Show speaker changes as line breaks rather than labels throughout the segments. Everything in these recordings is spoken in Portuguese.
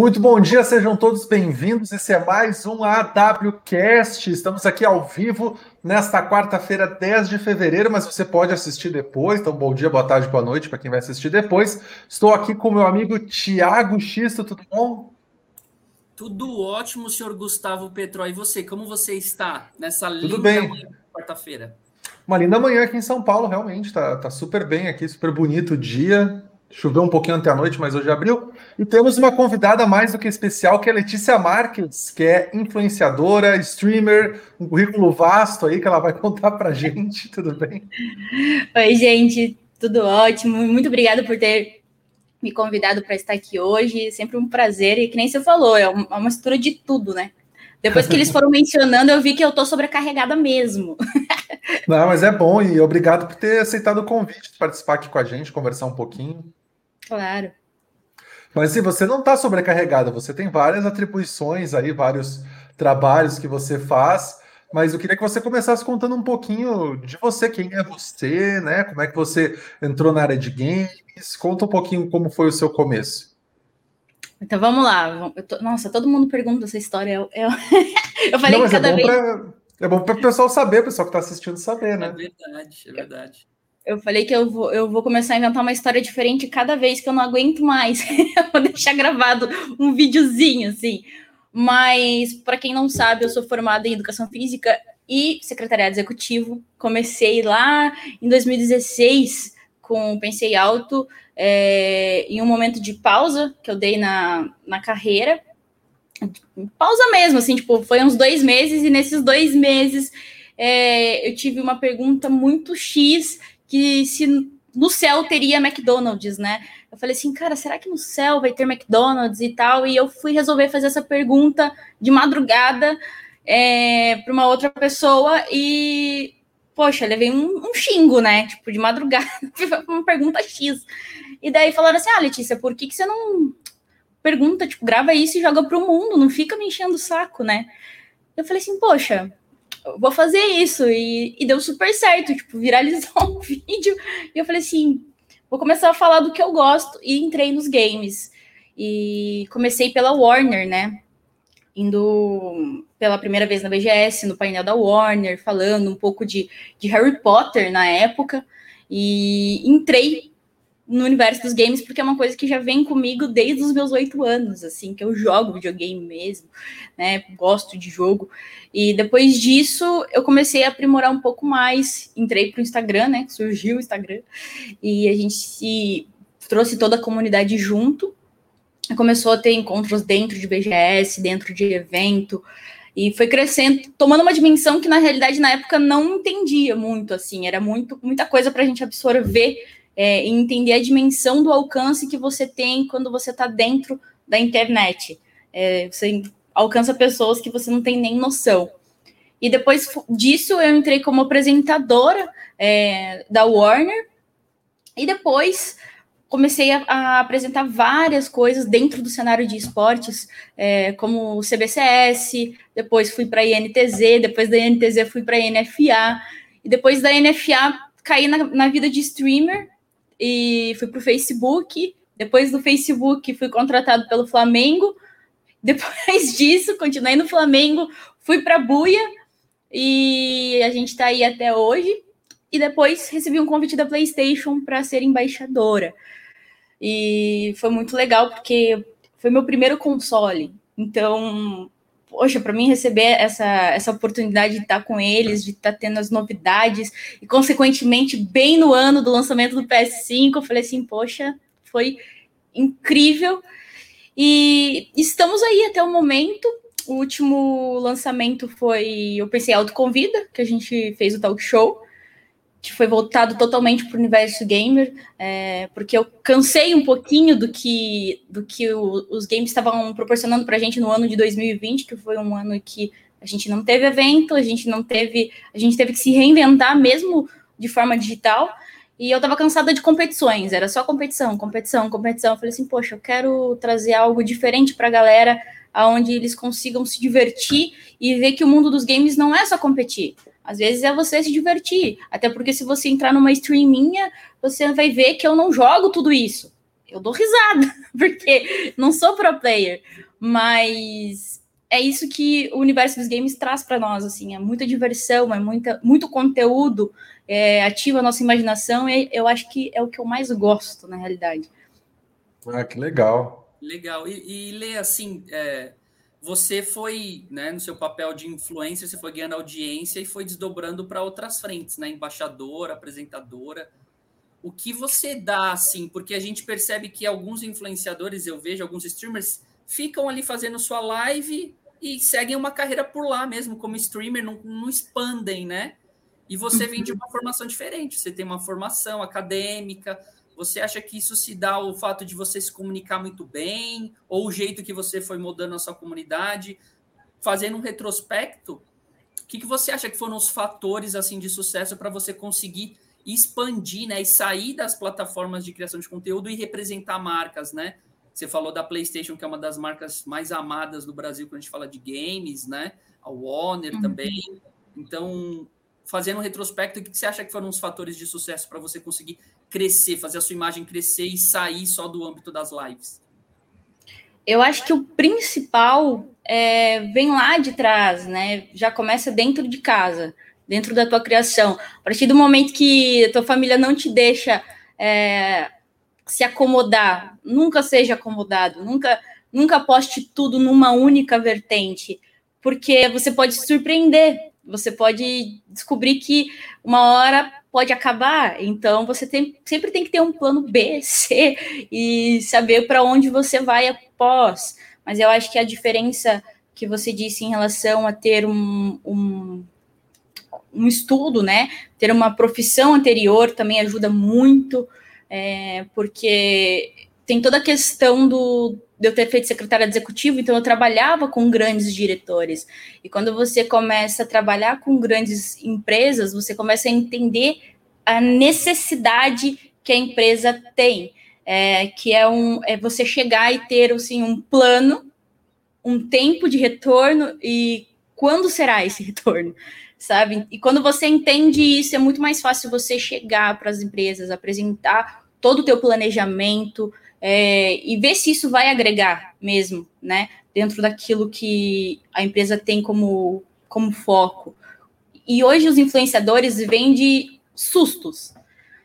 Muito bom dia, sejam todos bem-vindos. Esse é mais um AWCast. Estamos aqui ao vivo nesta quarta-feira, 10 de fevereiro, mas você pode assistir depois. Então, bom dia, boa tarde, boa noite para quem vai assistir depois. Estou aqui com meu amigo Tiago Xisto, tudo bom?
Tudo ótimo, senhor Gustavo Petró. E você, como você está nessa
tudo linda
quarta-feira?
Uma linda manhã aqui em São Paulo, realmente. Tá, tá super bem aqui, super bonito o dia. Choveu um pouquinho ontem à noite, mas hoje abriu. E temos uma convidada mais do que especial, que é Letícia Marques, que é influenciadora, streamer, um currículo vasto aí que ela vai contar pra gente. Tudo bem?
Oi, gente, tudo ótimo. Muito obrigada por ter me convidado para estar aqui hoje. Sempre um prazer. E que nem você falou, é uma mistura de tudo, né? Depois que eles foram mencionando, eu vi que eu tô sobrecarregada mesmo.
Não, mas é bom e obrigado por ter aceitado o convite de participar aqui com a gente, conversar um pouquinho.
Claro.
Mas se você não está sobrecarregada, você tem várias atribuições aí, vários trabalhos que você faz. Mas eu queria que você começasse contando um pouquinho de você, quem é você, né? Como é que você entrou na área de games? Conta um pouquinho como foi o seu começo.
Então vamos lá. Tô... Nossa, todo mundo pergunta essa história. Eu, eu... eu falei
não,
que cada
é
vez.
Pra... É bom para o pessoal saber, o pessoal que está assistindo saber, né?
É verdade, é verdade.
Eu falei que eu vou, eu vou começar a inventar uma história diferente cada vez que eu não aguento mais. eu vou deixar gravado um videozinho, assim. Mas, para quem não sabe, eu sou formada em Educação Física e Secretariado Executivo. Comecei lá em 2016 com Pensei Alto, é, em um momento de pausa que eu dei na, na carreira. Pausa mesmo, assim, tipo, foi uns dois meses, e nesses dois meses é, eu tive uma pergunta muito X que se no céu teria McDonald's, né? Eu falei assim, cara, será que no céu vai ter McDonald's e tal? E eu fui resolver fazer essa pergunta de madrugada é, para uma outra pessoa e, poxa, levei um, um xingo, né? Tipo, de madrugada, uma pergunta X. E daí falaram assim, ah, Letícia, por que, que você não pergunta, tipo, grava isso e joga para o mundo, não fica me enchendo o saco, né? Eu falei assim, poxa, vou fazer isso. E, e deu super certo, tipo, viralizou um vídeo. E eu falei assim, vou começar a falar do que eu gosto. E entrei nos games. E comecei pela Warner, né? Indo pela primeira vez na BGS, no painel da Warner, falando um pouco de, de Harry Potter na época. E entrei no universo dos games, porque é uma coisa que já vem comigo desde os meus oito anos, assim, que eu jogo videogame mesmo, né? Gosto de jogo. E depois disso, eu comecei a aprimorar um pouco mais. Entrei para o Instagram, né? Surgiu o Instagram, e a gente se trouxe toda a comunidade junto. Começou a ter encontros dentro de BGS, dentro de evento, e foi crescendo, tomando uma dimensão que na realidade na época não entendia muito, assim, era muito muita coisa para a gente absorver é, entender a dimensão do alcance que você tem quando você está dentro da internet. É, você alcança pessoas que você não tem nem noção. E depois disso eu entrei como apresentadora é, da Warner e depois comecei a, a, apresentar várias coisas dentro do cenário de esportes, é, como o CBCS, depois fui para a INTZ, depois da INTZ fui para a NFA, e depois da NFA caí na, na vida de streamer e fui para o Facebook. Depois do Facebook, fui contratado pelo Flamengo. Depois disso, continuei no Flamengo, fui para a Buia e a gente está aí até hoje. E depois recebi um convite da PlayStation para ser embaixadora. E foi muito legal porque foi meu primeiro console. Então, poxa, para mim receber essa, essa oportunidade de estar com eles, de estar tendo as novidades, e consequentemente, bem no ano do lançamento do PS5, eu falei assim, poxa, foi incrível. E estamos aí até o momento. O último lançamento foi o PC Autoconvida, que a gente fez o talk show que foi voltado totalmente para o universo gamer, é, porque eu cansei um pouquinho do que, do que o, os games estavam proporcionando para a gente no ano de 2020, que foi um ano que a gente não teve evento, a gente não teve, a gente teve que se reinventar mesmo de forma digital. E eu estava cansada de competições, era só competição, competição, competição. Eu falei assim, poxa, eu quero trazer algo diferente para a galera, aonde eles consigam se divertir e ver que o mundo dos games não é só competir. Às vezes é você se divertir. Até porque se você entrar numa streaminha, você vai ver que eu não jogo tudo isso. eu dou risada, porque não sou pro player, mas é isso que o universo dos games traz para nós, assim, é muita diversão, é muita, muito conteúdo, é, ativa a nossa imaginação, e eu acho que é o que eu mais gosto, na realidade.
Ah, que legal.
Legal. E, e Lê, assim, é, você foi, né, no seu papel de influência, você foi ganhando audiência e foi desdobrando para outras frentes, né? Embaixadora, apresentadora. O que você dá, assim, porque a gente percebe que alguns influenciadores, eu vejo, alguns streamers, ficam ali fazendo sua live e seguem uma carreira por lá mesmo, como streamer, não, não expandem, né? E você vem de uma formação diferente, você tem uma formação acadêmica, você acha que isso se dá ao fato de você se comunicar muito bem, ou o jeito que você foi mudando a sua comunidade? Fazendo um retrospecto, o que, que você acha que foram os fatores assim de sucesso para você conseguir expandir, né, e sair das plataformas de criação de conteúdo e representar marcas, né? Você falou da PlayStation, que é uma das marcas mais amadas do Brasil quando a gente fala de games, né? A Warner uhum. também. Então, fazendo um retrospecto, o que você acha que foram os fatores de sucesso para você conseguir crescer, fazer a sua imagem crescer e sair só do âmbito das lives?
Eu acho que o principal é, vem lá de trás, né? Já começa dentro de casa, dentro da tua criação. A partir do momento que a tua família não te deixa é, se acomodar, nunca seja acomodado, nunca, nunca aposte tudo numa única vertente, porque você pode se surpreender, você pode descobrir que uma hora pode acabar. Então você tem, sempre tem que ter um plano B, C e saber para onde você vai após. Mas eu acho que a diferença que você disse em relação a ter um, um, um estudo, né? Ter uma profissão anterior também ajuda muito, é, porque tem toda a questão do, de eu ter feito secretária executiva, então eu trabalhava com grandes diretores. E quando você começa a trabalhar com grandes empresas, você começa a entender a necessidade que a empresa tem, é, que é, um, é você chegar e ter assim, um plano, um tempo de retorno e quando será esse retorno, sabe? E quando você entende isso, é muito mais fácil você chegar para as empresas, apresentar todo o teu planejamento é, e ver se isso vai agregar mesmo, né? Dentro daquilo que a empresa tem como, como foco. E hoje os influenciadores vêm de sustos,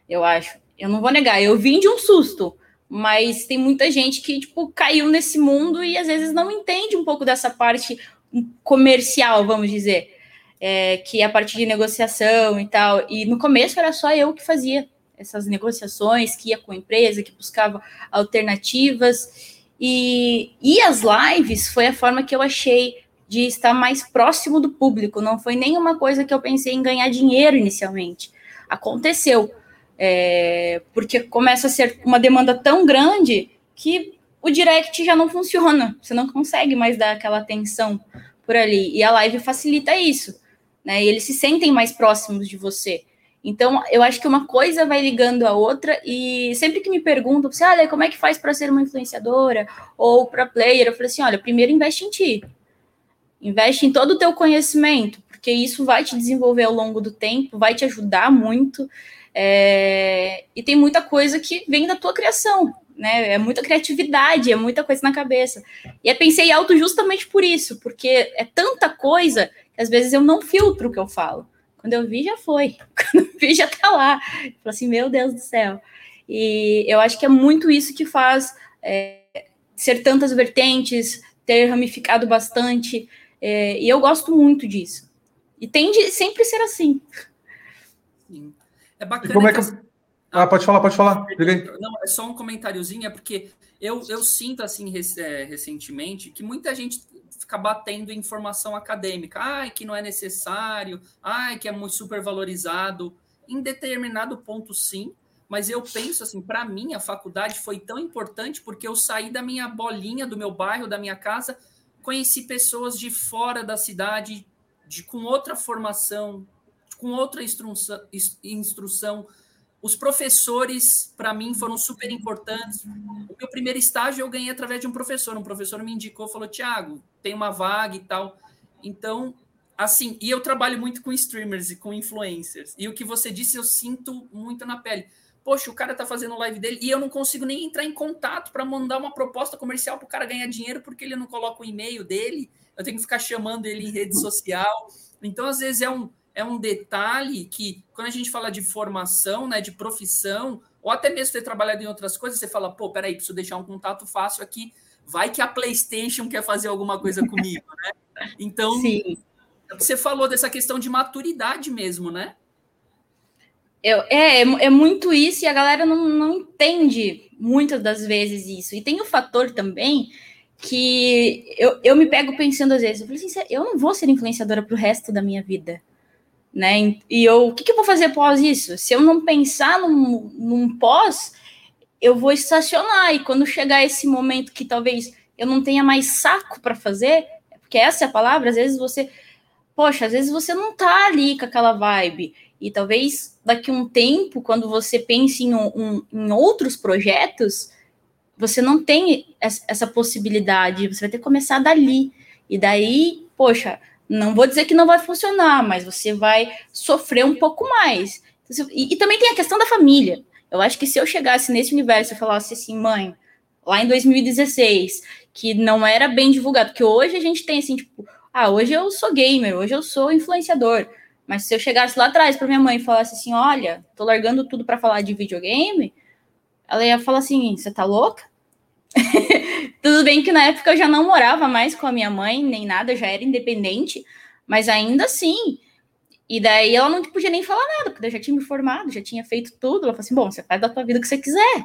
eu acho. Eu não vou negar, eu vim de um susto, mas tem muita gente que, tipo, caiu nesse mundo e às vezes não entende um pouco dessa parte comercial, vamos dizer, é, que é a parte de negociação e tal. E no começo era só eu que fazia essas negociações, que ia com a empresa, que buscava alternativas. E, e as lives foi a forma que eu achei de estar mais próximo do público. Não foi nenhuma coisa que eu pensei em ganhar dinheiro inicialmente aconteceu. É, porque começa a ser uma demanda tão grande que o direct já não funciona, você não consegue mais dar aquela atenção por ali. E a live facilita isso, né? E eles se sentem mais próximos de você. Então, eu acho que uma coisa vai ligando a outra, e sempre que me perguntam, você, olha, como é que faz para ser uma influenciadora ou para player? Eu falei assim: olha, primeiro investe em ti, investe em todo o teu conhecimento, porque isso vai te desenvolver ao longo do tempo, vai te ajudar muito. É, e tem muita coisa que vem da tua criação, né? É muita criatividade, é muita coisa na cabeça. E eu pensei alto justamente por isso, porque é tanta coisa que às vezes eu não filtro o que eu falo. Quando eu vi, já foi. Quando eu vi, já tá lá. Eu falo assim, meu Deus do céu. E eu acho que é muito isso que faz é, ser tantas vertentes, ter ramificado bastante. É, e eu gosto muito disso. E tem de sempre ser assim.
Sim. É bacana.
como é que... Ah, pode falar, pode falar.
Não, é só um comentáriozinho, é porque eu, eu sinto, assim, é, recentemente, que muita gente fica batendo informação acadêmica. Ai, que não é necessário, ai, que é muito super valorizado. Em determinado ponto, sim, mas eu penso assim, para mim a faculdade foi tão importante porque eu saí da minha bolinha, do meu bairro, da minha casa, conheci pessoas de fora da cidade, de com outra formação, com outra instrução, instrução. Os professores, para mim, foram super importantes. O meu primeiro estágio eu ganhei através de um professor. Um professor me indicou, falou: Tiago, tem uma vaga e tal. Então, assim, e eu trabalho muito com streamers e com influencers. E o que você disse, eu sinto muito na pele. poxa, o cara tá fazendo live dele e eu não consigo nem entrar em contato para mandar uma proposta comercial para o cara ganhar dinheiro porque ele não coloca o e-mail dele. Eu tenho que ficar chamando ele em rede social. Então, às vezes, é um, é um detalhe que, quando a gente fala de formação, né, de profissão, ou até mesmo ter trabalhado em outras coisas, você fala, pô, peraí, preciso deixar um contato fácil aqui. Vai que a PlayStation quer fazer alguma coisa comigo, né? Então, Sim. você falou dessa questão de maturidade mesmo, né?
Eu, é, é, é, muito isso e a galera não, não entende muitas das vezes isso. E tem o fator também que eu, eu me pego pensando às vezes, eu falei assim, eu não vou ser influenciadora para o resto da minha vida. Né? E eu, o que, que, eu vou fazer após isso? Se eu não pensar num, num pós, eu vou estacionar. E quando chegar esse momento que talvez eu não tenha mais saco para fazer, porque essa é a palavra, às vezes você, poxa, às vezes você não tá ali com aquela vibe. E talvez daqui um tempo, quando você pense em, um, em outros projetos, você não tem essa possibilidade, você vai ter que começar dali. E daí, poxa, não vou dizer que não vai funcionar, mas você vai sofrer um pouco mais. E, e também tem a questão da família. Eu acho que se eu chegasse nesse universo e falasse assim, mãe, lá em 2016, que não era bem divulgado, porque hoje a gente tem assim, tipo, ah, hoje eu sou gamer, hoje eu sou influenciador. Mas se eu chegasse lá atrás para minha mãe e falasse assim: olha, tô largando tudo para falar de videogame, ela ia falar assim: você tá louca? Tudo bem que na época eu já não morava mais com a minha mãe, nem nada, já era independente, mas ainda assim. E daí ela não podia nem falar nada, porque eu já tinha me formado, já tinha feito tudo. Ela falou assim: bom, você faz da tua vida o que você quiser.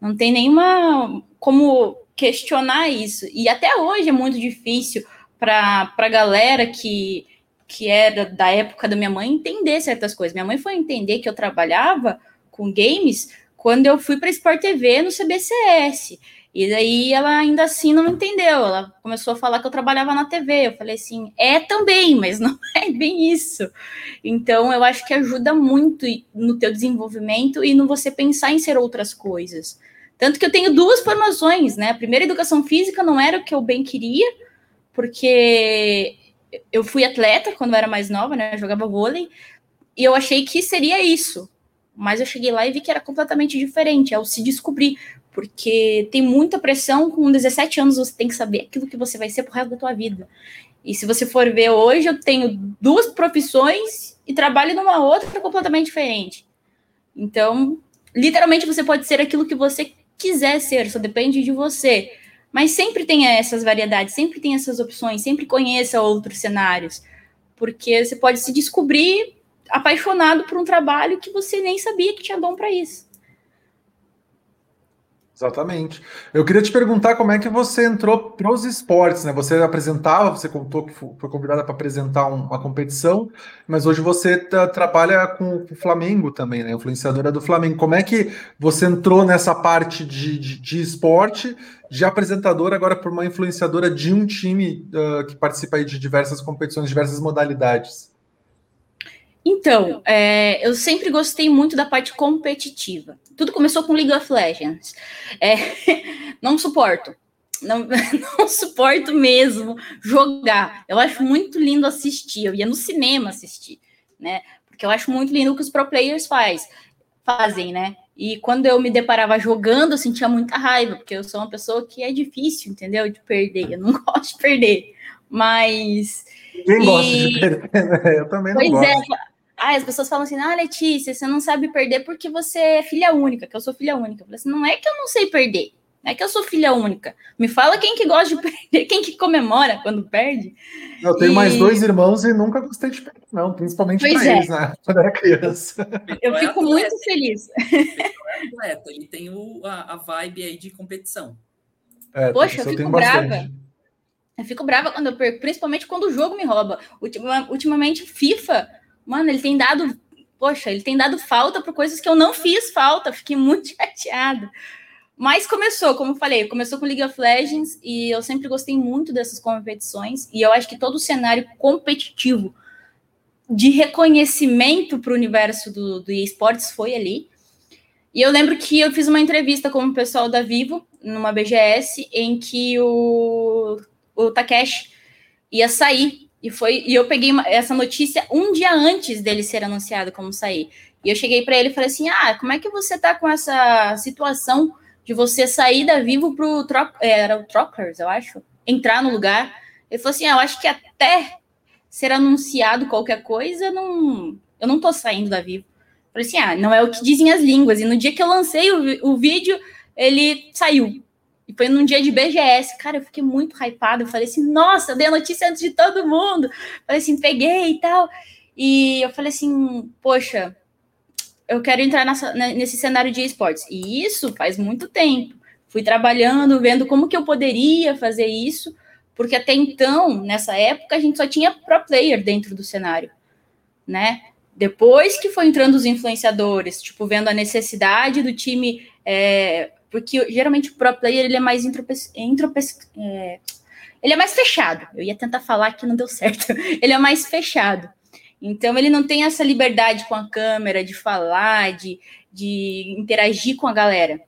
Não tem nenhuma como questionar isso. E até hoje é muito difícil para a galera que que era da época da minha mãe entender certas coisas. Minha mãe foi entender que eu trabalhava com games quando eu fui para Sport TV no CBCS. E daí ela ainda assim não entendeu. Ela começou a falar que eu trabalhava na TV. Eu falei assim, é também, mas não é bem isso. Então eu acho que ajuda muito no teu desenvolvimento e no você pensar em ser outras coisas. Tanto que eu tenho duas formações, né? A primeira educação física não era o que eu bem queria, porque eu fui atleta quando eu era mais nova, né? Eu jogava vôlei, e eu achei que seria isso. Mas eu cheguei lá e vi que era completamente diferente, é o se descobrir, porque tem muita pressão, com 17 anos você tem que saber aquilo que você vai ser pro resto da tua vida. E se você for ver hoje, eu tenho duas profissões e trabalho numa outra completamente diferente. Então, literalmente você pode ser aquilo que você quiser ser, só depende de você. Mas sempre tem essas variedades, sempre tem essas opções, sempre conheça outros cenários, porque você pode se descobrir apaixonado por um trabalho que você nem sabia que tinha dom para isso.
Exatamente. Eu queria te perguntar como é que você entrou para os esportes, né? Você apresentava, você contou que foi convidada para apresentar uma competição, mas hoje você trabalha com o Flamengo também, né? Influenciadora do Flamengo. Como é que você entrou nessa parte de, de, de esporte, de apresentadora, agora por uma influenciadora de um time uh, que participa de diversas competições, diversas modalidades?
Então, é, eu sempre gostei muito da parte competitiva. Tudo começou com League of Legends. É, não suporto. Não, não, suporto mesmo jogar. Eu acho muito lindo assistir. Eu ia no cinema assistir, né? Porque eu acho muito lindo o que os pro players faz, fazem, né? E quando eu me deparava jogando, eu sentia muita raiva, porque eu sou uma pessoa que é difícil, entendeu? De perder. Eu não gosto de perder. Mas.
Ninguém e... gosta de perder? Eu também não pois é, gosto. É,
ah, as pessoas falam assim, ah, Letícia, você não sabe perder porque você é filha única, que eu sou filha única. Eu falei assim, não é que eu não sei perder, não é que eu sou filha única. Me fala quem que gosta de perder, quem que comemora quando perde.
Eu tenho e... mais dois irmãos e nunca gostei de perder, não, principalmente para é. eles, né? Quando era criança.
Eu é fico muito feliz.
É atleta, ele tem o, a, a vibe aí de competição.
É, Poxa, eu fico brava. Bastante. Eu fico brava quando eu perco, principalmente quando o jogo me rouba. ultimamente, FIFA mano, ele tem dado, poxa, ele tem dado falta por coisas que eu não fiz falta, fiquei muito chateada. Mas começou, como eu falei, começou com League of Legends e eu sempre gostei muito dessas competições e eu acho que todo o cenário competitivo de reconhecimento para o universo do, do esportes foi ali. E eu lembro que eu fiz uma entrevista com o pessoal da Vivo, numa BGS, em que o, o Takeshi ia sair e foi e eu peguei essa notícia um dia antes dele ser anunciado como sair. E eu cheguei para ele e falei assim: ah, como é que você tá com essa situação de você sair da Vivo pro Tro é, era o Trockers, eu acho, entrar no lugar? Ele falou assim: ah, eu acho que até ser anunciado qualquer coisa, não, eu não tô saindo da Vivo. Eu falei assim: ah, não é o que dizem as línguas. E no dia que eu lancei o, o vídeo, ele saiu. E foi num dia de BGS. Cara, eu fiquei muito hypada. Eu falei assim, nossa, eu dei a notícia antes de todo mundo. Falei assim, peguei e tal. E eu falei assim, poxa, eu quero entrar nessa, nesse cenário de esportes. E isso faz muito tempo. Fui trabalhando, vendo como que eu poderia fazer isso, porque até então, nessa época, a gente só tinha pro player dentro do cenário, né? Depois que foi entrando os influenciadores, tipo, vendo a necessidade do time é, porque geralmente o pro player ele é mais intropes, intropes, é, ele é mais fechado. Eu ia tentar falar que não deu certo. Ele é mais fechado. Então ele não tem essa liberdade com a câmera de falar, de, de interagir com a galera.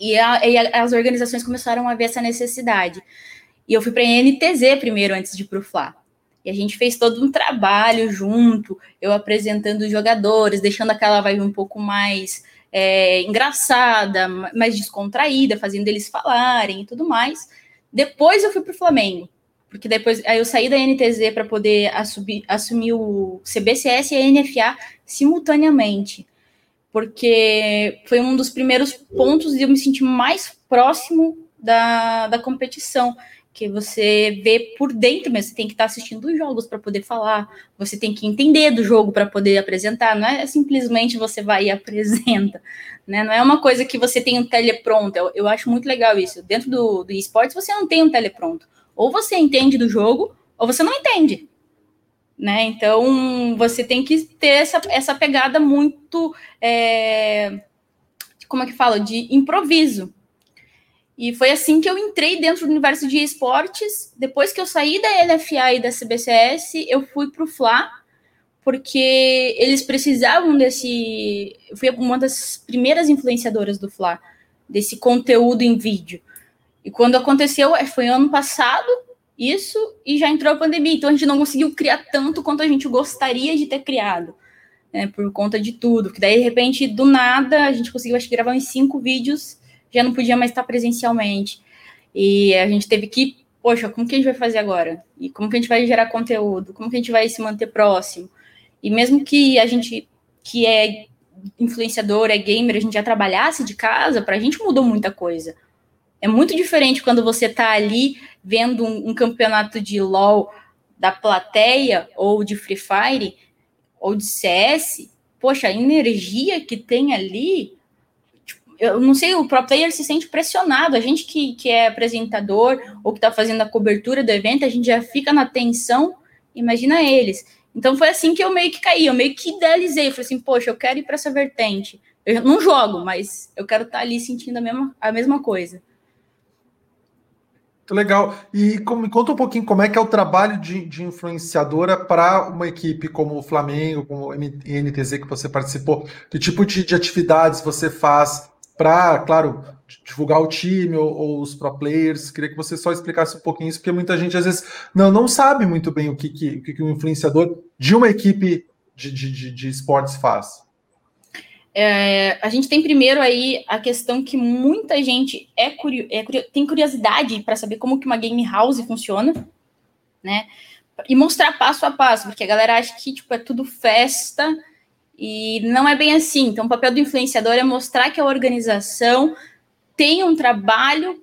E, a, e a, as organizações começaram a ver essa necessidade. E eu fui para a NTZ primeiro antes de ir para o Fla. E a gente fez todo um trabalho junto, eu apresentando os jogadores, deixando aquela vibe um pouco mais é, engraçada, mais descontraída, fazendo eles falarem e tudo mais. Depois eu fui para o Flamengo, porque depois aí eu saí da NTZ para poder assumir, assumir o CBCS e a NFA simultaneamente, porque foi um dos primeiros pontos de eu me sentir mais próximo da, da competição que você vê por dentro mesmo. Você tem que estar assistindo os jogos para poder falar, você tem que entender do jogo para poder apresentar. Não é simplesmente você vai e apresenta, né? Não é uma coisa que você tem um telepronto. Eu, eu acho muito legal isso. Dentro do, do esportes, você não tem um telepronto. Ou você entende do jogo, ou você não entende. Né? Então você tem que ter essa, essa pegada muito. É, como é que fala? De improviso e foi assim que eu entrei dentro do universo de esportes. Depois que eu saí da LFA e da CBCS, eu fui para o Fla, porque eles precisavam desse. Eu fui uma das primeiras influenciadoras do Fla, desse conteúdo em vídeo. E quando aconteceu, é, foi ano passado, isso, e já entrou a pandemia. Então a gente não conseguiu criar tanto quanto a gente gostaria de ter criado. Né, por conta de tudo, que daí de repente do nada a gente conseguiu acho que gravar uns cinco vídeos já não podia mais estar presencialmente. E a gente teve que, poxa, como que a gente vai fazer agora? E como que a gente vai gerar conteúdo? Como que a gente vai se manter próximo? E mesmo que a gente que é influenciador, é gamer, a gente já trabalhasse de casa, para a gente mudou muita coisa. É muito diferente quando você está ali vendo um, um, campeonato de LoL da plateia, ou de Free Fire, ou de CS. Poxa, a energia que tem ali eu não sei, o pro player se sente pressionado. A gente que, que é apresentador ou que está fazendo a cobertura do evento, a gente já fica na tensão, imagina eles. Então foi assim que eu meio que caí, eu meio que idealizei, falei assim, poxa, eu quero ir para essa vertente. Eu não jogo, mas eu quero estar tá ali sentindo a mesma, a mesma coisa.
Legal. E me conta um pouquinho como é que é o trabalho de, de influenciadora para uma equipe como o Flamengo, como o NTZ que você participou. Que tipo de, de atividades você faz? Para, claro, divulgar o time ou, ou, os pro players. Queria que você só explicasse um pouquinho isso, porque muita gente às vezes não, não sabe muito bem o que, que, o, que, um influenciador de uma equipe de, de, de esportes faz.
É, a gente tem primeiro aí a questão que muita gente é, curio, é tem curiosidade para saber como que uma game house funciona, né? E mostrar passo a passo, porque a galera acha que tipo, é tudo festa e não é bem assim. Então, o papel do influenciador é mostrar que a organização tem um trabalho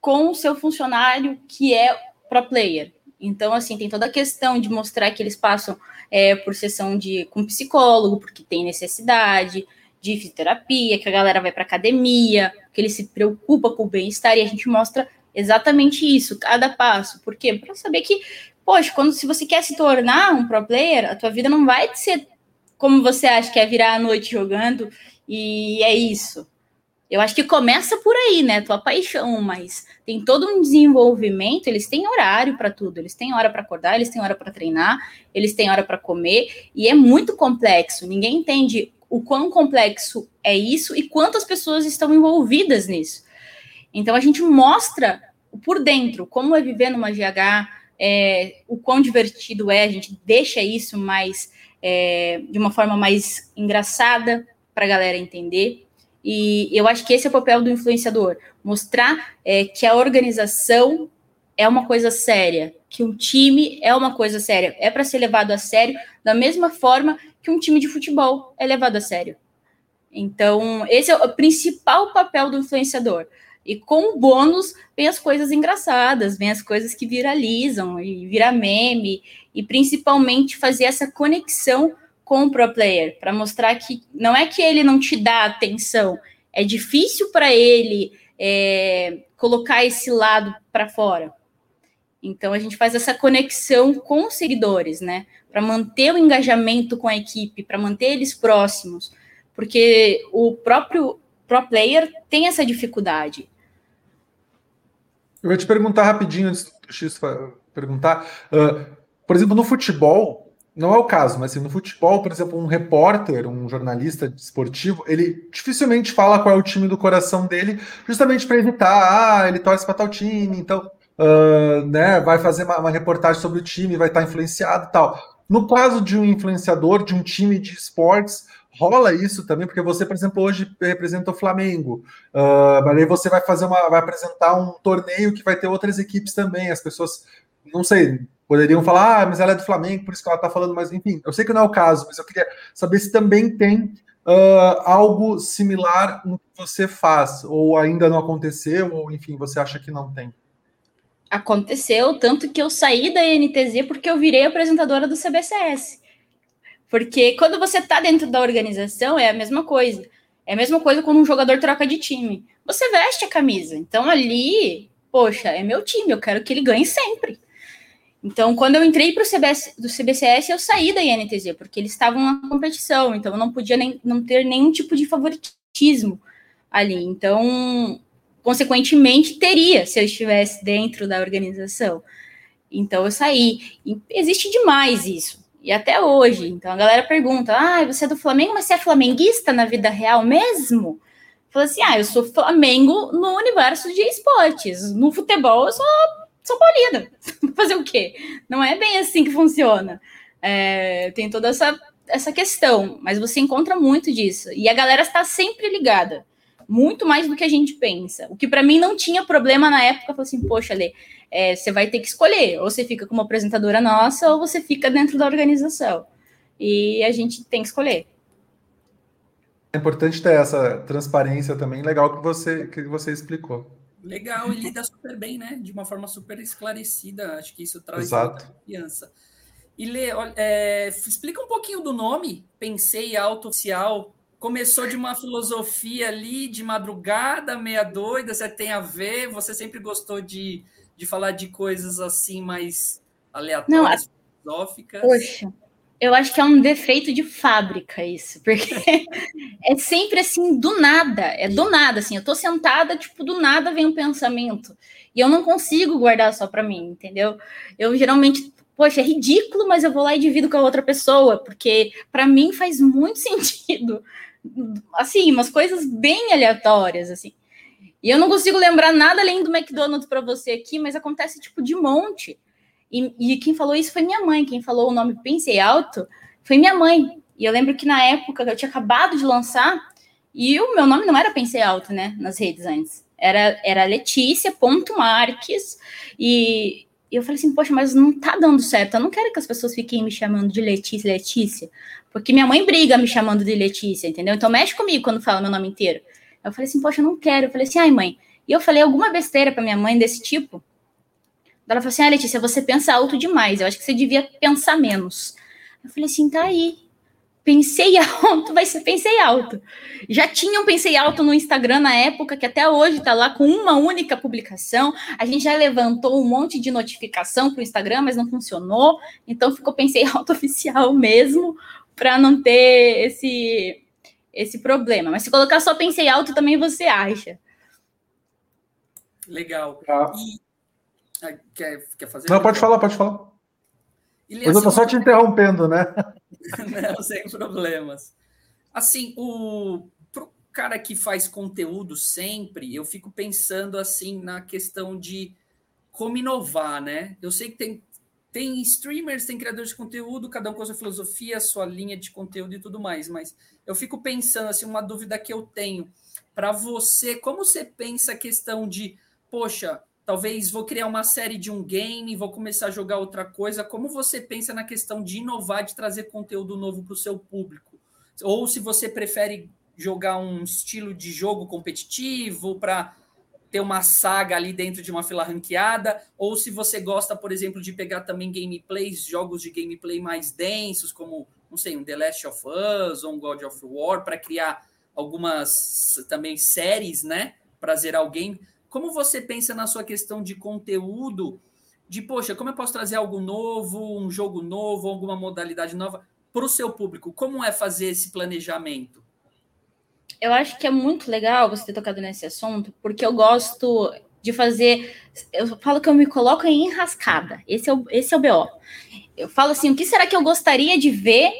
com o seu funcionário que é pro player. Então, assim, tem toda a questão de mostrar que eles passam é, por sessão de com psicólogo, porque tem necessidade, de fisioterapia, que a galera vai para academia, que ele se preocupa com o bem-estar, e a gente mostra exatamente isso, cada passo. Por quê? Para saber que, poxa, quando se você quer se tornar um pro player, a tua vida não vai ser como você acha que é virar a noite jogando e é isso. Eu acho que começa por aí, né? Tua paixão, mas tem todo um desenvolvimento. Eles têm horário para tudo. Eles têm hora para acordar, eles têm hora para treinar, eles têm hora para comer e é muito complexo. Ninguém entende o quão complexo é isso e quantas pessoas estão envolvidas nisso. Então a gente mostra por dentro como é viver numa GH, é, o quão divertido é. A gente deixa isso mais é, de uma forma mais engraçada para a galera entender. E eu acho que esse é o papel do influenciador: mostrar é, que a organização é uma coisa séria, que um time é uma coisa séria, é para ser levado a sério da mesma forma que um time de futebol é levado a sério. Então, esse é o principal papel do influenciador. E com o bônus vem as coisas engraçadas, vem as coisas que viralizam e vira meme, e principalmente fazer essa conexão com o pro player, para mostrar que não é que ele não te dá atenção, é difícil para ele é, colocar esse lado para fora. Então a gente faz essa conexão com os seguidores, né? Para manter o engajamento com a equipe, para manter eles próximos, porque o próprio pro player tem essa dificuldade.
Eu vou te perguntar rapidinho antes do X perguntar. Uh, por exemplo, no futebol, não é o caso, mas assim, no futebol, por exemplo, um repórter, um jornalista esportivo, ele dificilmente fala qual é o time do coração dele, justamente para evitar, ah, ele torce para tal time, então uh, né, vai fazer uma, uma, reportagem sobre o time, vai estar influenciado e tal. No caso de um influenciador, de um time de esportes, rola isso também, porque você, por exemplo, hoje representa o Flamengo, uh, mas aí você vai fazer uma, vai apresentar um torneio que vai ter outras equipes também, as pessoas, não sei, poderiam falar, ah, mas ela é do Flamengo, por isso que ela está falando, mas enfim, eu sei que não é o caso, mas eu queria saber se também tem uh, algo similar no que você faz, ou ainda não aconteceu, ou enfim, você acha que não tem?
Aconteceu, tanto que eu saí da NTZ porque eu virei apresentadora do CBCS. Porque quando você está dentro da organização, é a mesma coisa. É a mesma coisa quando um jogador troca de time. Você veste a camisa. Então ali, poxa, é meu time, eu quero que ele ganhe sempre. Então, quando eu entrei para o do CBCS, eu saí da INTZ, porque eles estavam na competição, então eu não podia nem, não ter nenhum tipo de favoritismo ali. Então, consequentemente, teria se eu estivesse dentro da organização. Então eu saí. E existe demais isso. E até hoje. Então a galera pergunta: ah, você é do Flamengo, mas você é flamenguista na vida real mesmo? Fala assim: ah, eu sou Flamengo no universo de esportes. No futebol eu sou São Paulina. Fazer o quê? Não é bem assim que funciona. É, tem toda essa, essa questão, mas você encontra muito disso. E a galera está sempre ligada muito mais do que a gente pensa. O que para mim não tinha problema na época, foi assim, poxa, Lê, é, você vai ter que escolher, ou você fica como apresentadora nossa, ou você fica dentro da organização. E a gente tem que escolher.
É importante ter essa transparência também, legal que você, que você explicou.
Legal, e lida super bem, né? De uma forma super esclarecida. Acho que isso traz
Exato.
confiança. E Lê, é, explica um pouquinho do nome, Pensei Auto Oficial, começou de uma filosofia ali de madrugada, meia doida, você tem a ver, você sempre gostou de, de falar de coisas assim mais aleatórias, Não, filosóficas.
Poxa, eu acho que é um defeito de fábrica isso, porque é sempre assim, do nada, é do nada, assim, eu tô sentada, tipo, do nada vem um pensamento, e eu não consigo guardar só para mim, entendeu? Eu geralmente poxa, é ridículo, mas eu vou lá e divido com a outra pessoa, porque para mim faz muito sentido assim, umas coisas bem aleatórias, assim. E eu não consigo lembrar nada além do McDonald's para você aqui, mas acontece tipo de monte. E, e, quem falou isso foi minha mãe. Quem falou o nome Pensei Alto foi minha mãe. E eu lembro que na época eu tinha acabado de lançar e o meu nome não era Pensei Alto, né? Nas redes antes. Era, era Letícia ponto Marques. E, e eu falei assim, poxa, mas não tá dando certo. Eu não quero que as pessoas fiquem me chamando de Letícia, Letícia. Porque minha mãe briga me chamando de Letícia, entendeu? Então mexe comigo quando fala meu nome inteiro. Eu falei assim, poxa, eu não quero. Eu falei assim, ai, mãe. E eu falei alguma besteira para minha mãe desse tipo. Ela falou assim, ah, Letícia, você pensa alto demais. Eu acho que você devia pensar menos. Eu falei assim, tá aí pensei alto, vai ser pensei alto. Já tinha um pensei alto no Instagram na época, que até hoje está lá com uma única publicação. A gente já levantou um monte de notificação para o Instagram, mas não funcionou. Então ficou pensei alto oficial mesmo, para não ter esse, esse problema. Mas se colocar só pensei alto, também você acha.
Legal. Ah. E... Ah, quer, quer fazer?
Não, pode falar, pode falar. Mas eu estou só te interrompendo, né?
Não, sem problemas. Assim, o pro cara que faz conteúdo sempre, eu fico pensando assim na questão de como inovar, né? Eu sei que tem tem streamers, tem criadores de conteúdo, cada um com a sua filosofia, sua linha de conteúdo e tudo mais. Mas eu fico pensando assim, uma dúvida que eu tenho para você, como você pensa a questão de, poxa, talvez vou criar uma série de um game, vou começar a jogar outra coisa. Como você pensa na questão de inovar, de trazer conteúdo novo para o seu público? Ou se você prefere jogar um estilo de jogo competitivo para ter uma saga ali dentro de uma fila ranqueada, ou se você gosta, por exemplo, de pegar também gameplays, jogos de gameplay mais densos, como, não sei, um The Last of Us ou um God of War, para criar algumas também séries, né, para zerar o game. Como você pensa na sua questão de conteúdo, de, poxa, como eu posso trazer algo novo, um jogo novo, alguma modalidade nova para o seu público? Como é fazer esse planejamento?
Eu acho que é muito legal você ter tocado nesse assunto, porque eu gosto de fazer. Eu falo que eu me coloco em enrascada. Esse é o, esse é o BO. Eu falo assim: o que será que eu gostaria de ver?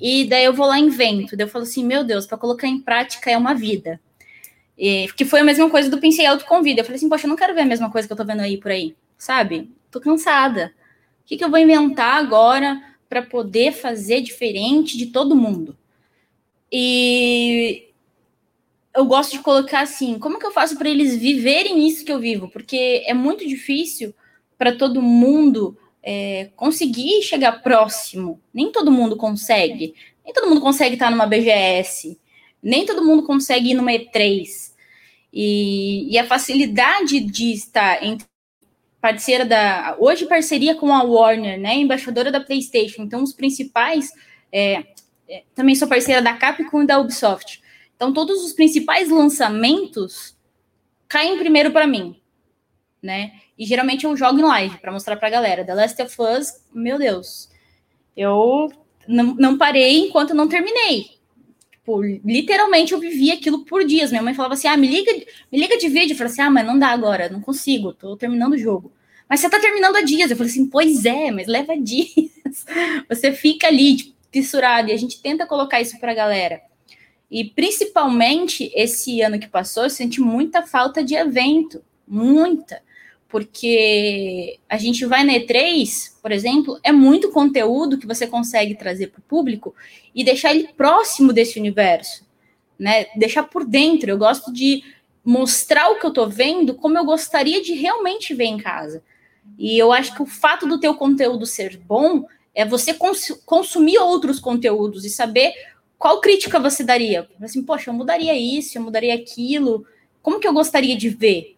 E daí eu vou lá e invento. Daí eu falo assim: meu Deus, para colocar em prática é uma vida. E, que foi a mesma coisa do Pensei Alto Convida. Eu falei assim: poxa, eu não quero ver a mesma coisa que eu tô vendo aí por aí, sabe? Tô cansada. O que, que eu vou inventar agora para poder fazer diferente de todo mundo? E eu gosto de colocar assim: como que eu faço para eles viverem isso que eu vivo? Porque é muito difícil para todo mundo é, conseguir chegar próximo. Nem todo mundo consegue. Nem todo mundo consegue estar numa BGS. Nem todo mundo consegue ir numa E3. E, e a facilidade de estar entre parceira da. Hoje, parceria com a Warner, né? Embaixadora da PlayStation. Então, os principais. É, é, também sou parceira da Capcom e da Ubisoft. Então, todos os principais lançamentos caem primeiro para mim, né? E geralmente eu jogo em live para mostrar para a galera. The Last of Us, meu Deus, eu não, não parei enquanto não terminei. Tipo, literalmente eu vivia aquilo por dias. Minha mãe falava assim: ah, me liga, me liga de vídeo. Eu falei assim: ah, mas não dá agora, não consigo, tô terminando o jogo. Mas você tá terminando há dias. Eu falei assim: pois é, mas leva dias. Você fica ali, tipo, fissurado. E a gente tenta colocar isso pra galera. E principalmente esse ano que passou, eu senti muita falta de evento, muita. Porque a gente vai na E3, por exemplo, é muito conteúdo que você consegue trazer para o público e deixar ele próximo desse universo, né? Deixar por dentro. Eu gosto de mostrar o que eu estou vendo como eu gostaria de realmente ver em casa. E eu acho que o fato do teu conteúdo ser bom é você cons consumir outros conteúdos e saber qual crítica você daria? Assim, poxa, eu mudaria isso, eu mudaria aquilo. Como que eu gostaria de ver?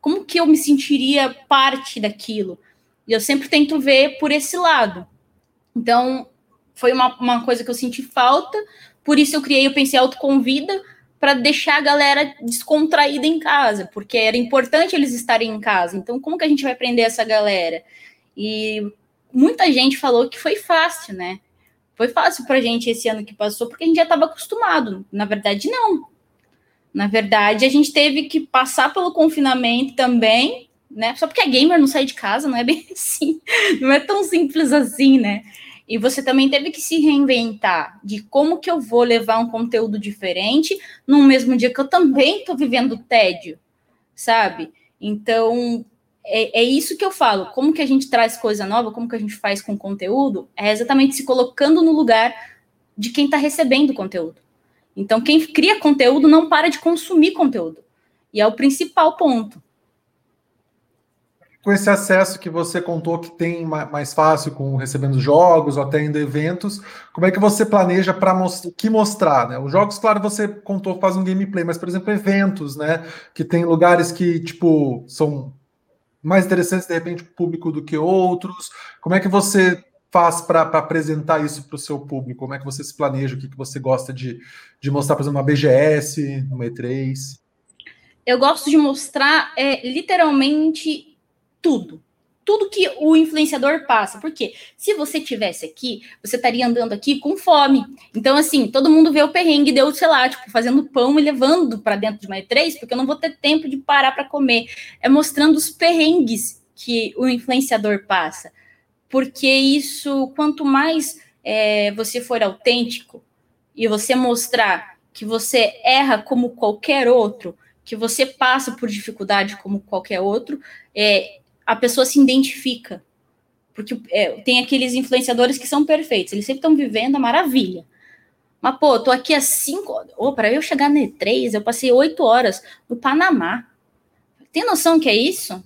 Como que eu me sentiria parte daquilo? E eu sempre tento ver por esse lado. Então, foi uma, uma coisa que eu senti falta, por isso eu criei o Pensei Autoconvida, para deixar a galera descontraída em casa, porque era importante eles estarem em casa. Então, como que a gente vai prender essa galera? E muita gente falou que foi fácil, né? Foi fácil para a gente esse ano que passou, porque a gente já estava acostumado. Na verdade, não. Na verdade, a gente teve que passar pelo confinamento também, né? Só porque a gamer não sai de casa, não é bem assim. Não é tão simples assim, né? E você também teve que se reinventar de como que eu vou levar um conteúdo diferente no mesmo dia que eu também estou vivendo tédio, sabe? Então, é, é, isso que eu falo. Como que a gente traz coisa nova, como que a gente faz com conteúdo, é exatamente se colocando no lugar de quem está recebendo conteúdo. Então, quem cria conteúdo não para de consumir conteúdo. E é o principal ponto.
Com esse acesso que você contou que tem mais fácil com recebendo jogos ou até indo eventos, como é que você planeja para most que mostrar? Né? Os jogos, claro, você contou faz um gameplay, mas, por exemplo, eventos, né? Que tem lugares que, tipo, são mais interessantes, de repente, público do que outros? Como é que você faz para apresentar isso para o seu público? Como é que você se planeja? O que, que você gosta de, de mostrar, por exemplo, uma BGS, uma E3?
Eu gosto de mostrar é, literalmente tudo tudo que o influenciador passa. Porque se você tivesse aqui, você estaria andando aqui com fome. Então, assim, todo mundo vê o perrengue deu, sei lá, tipo, fazendo pão e levando para dentro de uma E3, porque eu não vou ter tempo de parar para comer. É mostrando os perrengues que o influenciador passa. Porque isso, quanto mais é, você for autêntico e você mostrar que você erra como qualquer outro, que você passa por dificuldade como qualquer outro, é, a pessoa se identifica. Porque é, tem aqueles influenciadores que são perfeitos, eles sempre estão vivendo a maravilha. Mas, pô, tô aqui há cinco. Oh, para eu chegar no E3, eu passei oito horas no Panamá. Tem noção que é isso?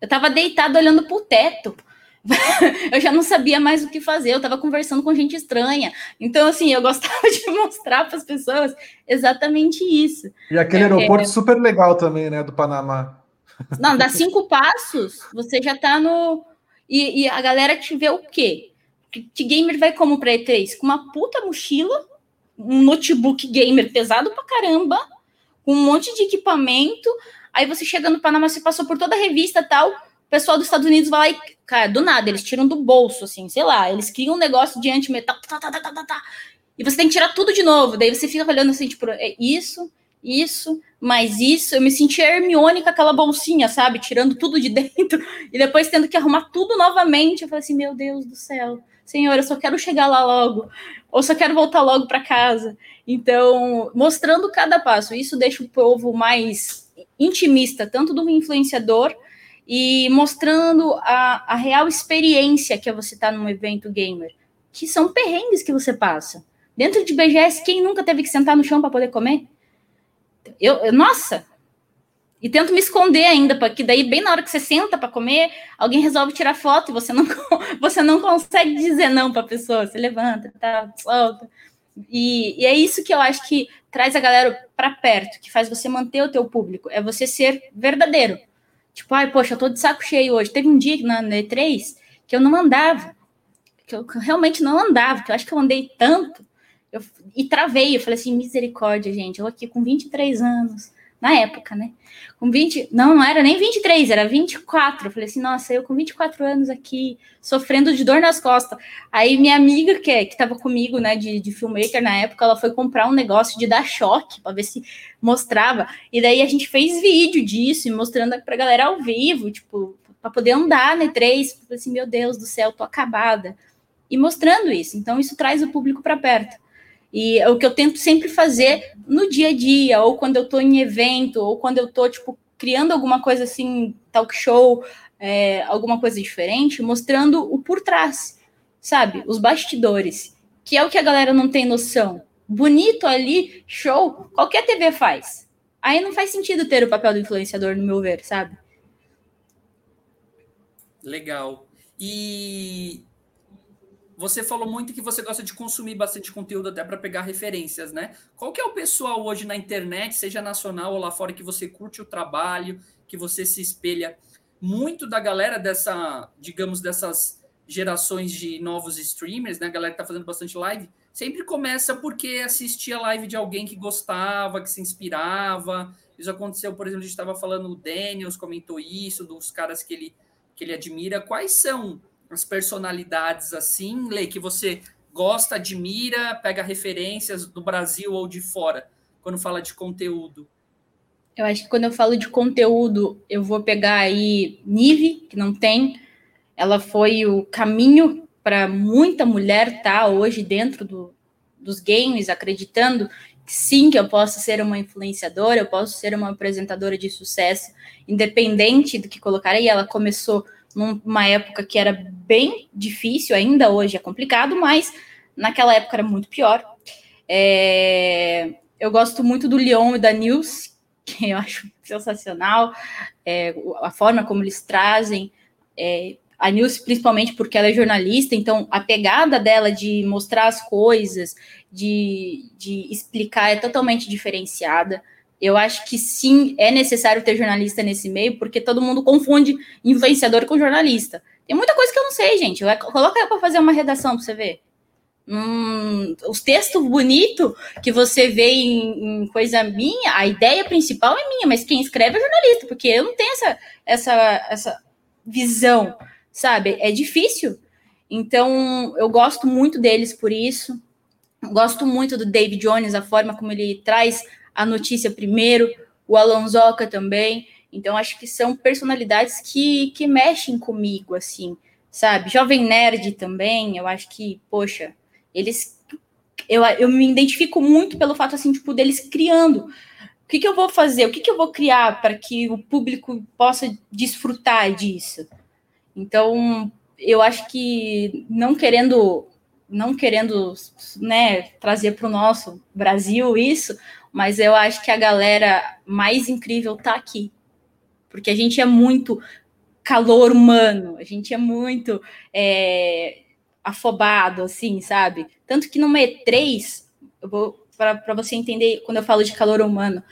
Eu tava deitado olhando pro teto. eu já não sabia mais o que fazer, eu tava conversando com gente estranha. Então, assim, eu gostava de mostrar para as pessoas exatamente isso.
E aquele é, aeroporto é... super legal também, né, do Panamá.
Não, dá cinco passos, você já tá no. E, e a galera te vê o quê? Que gamer vai como para E3? Com uma puta mochila, um notebook gamer pesado pra caramba, com um monte de equipamento. Aí você chega no Panamá, você passou por toda a revista tal. O pessoal dos Estados Unidos vai lá e, cara, do nada, eles tiram do bolso, assim, sei lá, eles criam um negócio de antimetal, tá, tá, tá, tá, tá, tá, e você tem que tirar tudo de novo. Daí você fica olhando assim, tipo, é isso, isso, mais isso. Eu me senti Hermione com aquela bolsinha, sabe? Tirando tudo de dentro e depois tendo que arrumar tudo novamente. Eu falei assim, meu Deus do céu. Senhor, eu só quero chegar lá logo, ou só quero voltar logo para casa. Então, mostrando cada passo, isso deixa o povo mais intimista, tanto do influenciador e mostrando a, a real experiência que é você estar tá num evento gamer, que são perrengues que você passa. Dentro de BGS, quem nunca teve que sentar no chão para poder comer? Eu, eu, nossa, e tento me esconder ainda, porque daí, bem na hora que você senta para comer, alguém resolve tirar foto e você não, você não consegue dizer não para a pessoa. Você levanta, tá, solta. E, e, é isso que eu acho que traz a galera para perto, que faz você manter o teu público. É você ser verdadeiro. Tipo, ai, poxa, eu tô de saco cheio hoje. Teve um dia na, na E3 que eu não andava. Que eu realmente não andava, que eu acho que eu andei tanto. Eu, e travei, eu falei assim, misericórdia, gente. Eu aqui com 23 anos na época, né? Com 20, não, não era nem 23, era 24. Eu falei assim, nossa, eu com 24 anos aqui, sofrendo de dor nas costas. Aí minha amiga, que, que tava comigo, né, de, de filmmaker na época, ela foi comprar um negócio de dar choque para ver se mostrava. E daí a gente fez vídeo disso, mostrando pra galera ao vivo, tipo, para poder andar, né, três. Eu falei assim, meu Deus do céu, tô acabada. E mostrando isso. Então, isso traz o público para perto. E é o que eu tento sempre fazer no dia a dia, ou quando eu estou em evento, ou quando eu estou, tipo, criando alguma coisa assim, talk show, é, alguma coisa diferente, mostrando o por trás, sabe? Os bastidores, que é o que a galera não tem noção. Bonito ali, show, qualquer TV faz. Aí não faz sentido ter o papel do influenciador, no meu ver, sabe?
Legal. E você falou muito que você gosta de consumir bastante conteúdo até para pegar referências, né? Qual que é o pessoal hoje na internet, seja nacional ou lá fora, que você curte o trabalho, que você se espelha? Muito da galera dessa, digamos, dessas gerações de novos streamers, né? A galera que tá fazendo bastante live, sempre começa porque assistia live de alguém que gostava, que se inspirava. Isso aconteceu, por exemplo, a gente estava falando, o Daniels comentou isso, dos caras que ele, que ele admira. Quais são as personalidades assim, Lei, que você gosta, admira, pega referências do Brasil ou de fora, quando fala de conteúdo?
Eu acho que quando eu falo de conteúdo, eu vou pegar aí Nive, que não tem. Ela foi o caminho para muita mulher tá hoje dentro do, dos games, acreditando que sim, que eu posso ser uma influenciadora, eu posso ser uma apresentadora de sucesso, independente do que colocar aí. Ela começou numa época que era bem difícil, ainda hoje é complicado, mas naquela época era muito pior. É, eu gosto muito do Leon e da News, que eu acho sensacional, é, a forma como eles trazem. É, a News, principalmente porque ela é jornalista, então a pegada dela de mostrar as coisas, de, de explicar é totalmente diferenciada. Eu acho que sim, é necessário ter jornalista nesse meio, porque todo mundo confunde influenciador com jornalista. Tem muita coisa que eu não sei, gente. Eu, coloca aí para fazer uma redação para você ver. Hum, os textos bonitos que você vê em, em, coisa minha, a ideia principal é minha, mas quem escreve é jornalista, porque eu não tenho essa, essa, essa visão, sabe? É difícil. Então, eu gosto muito deles por isso. Gosto muito do David Jones, a forma como ele traz a notícia primeiro, o Alonsoca também. Então, acho que são personalidades que, que mexem comigo, assim, sabe? Jovem Nerd também, eu acho que, poxa, eles. Eu, eu me identifico muito pelo fato, assim, tipo, deles criando. O que, que eu vou fazer? O que, que eu vou criar para que o público possa desfrutar disso? Então, eu acho que não querendo não querendo né, trazer para o nosso Brasil isso, mas eu acho que a galera mais incrível tá aqui. Porque a gente é muito calor humano, a gente é muito é, afobado, assim, sabe? Tanto que no E3, eu vou para você entender quando eu falo de calor humano,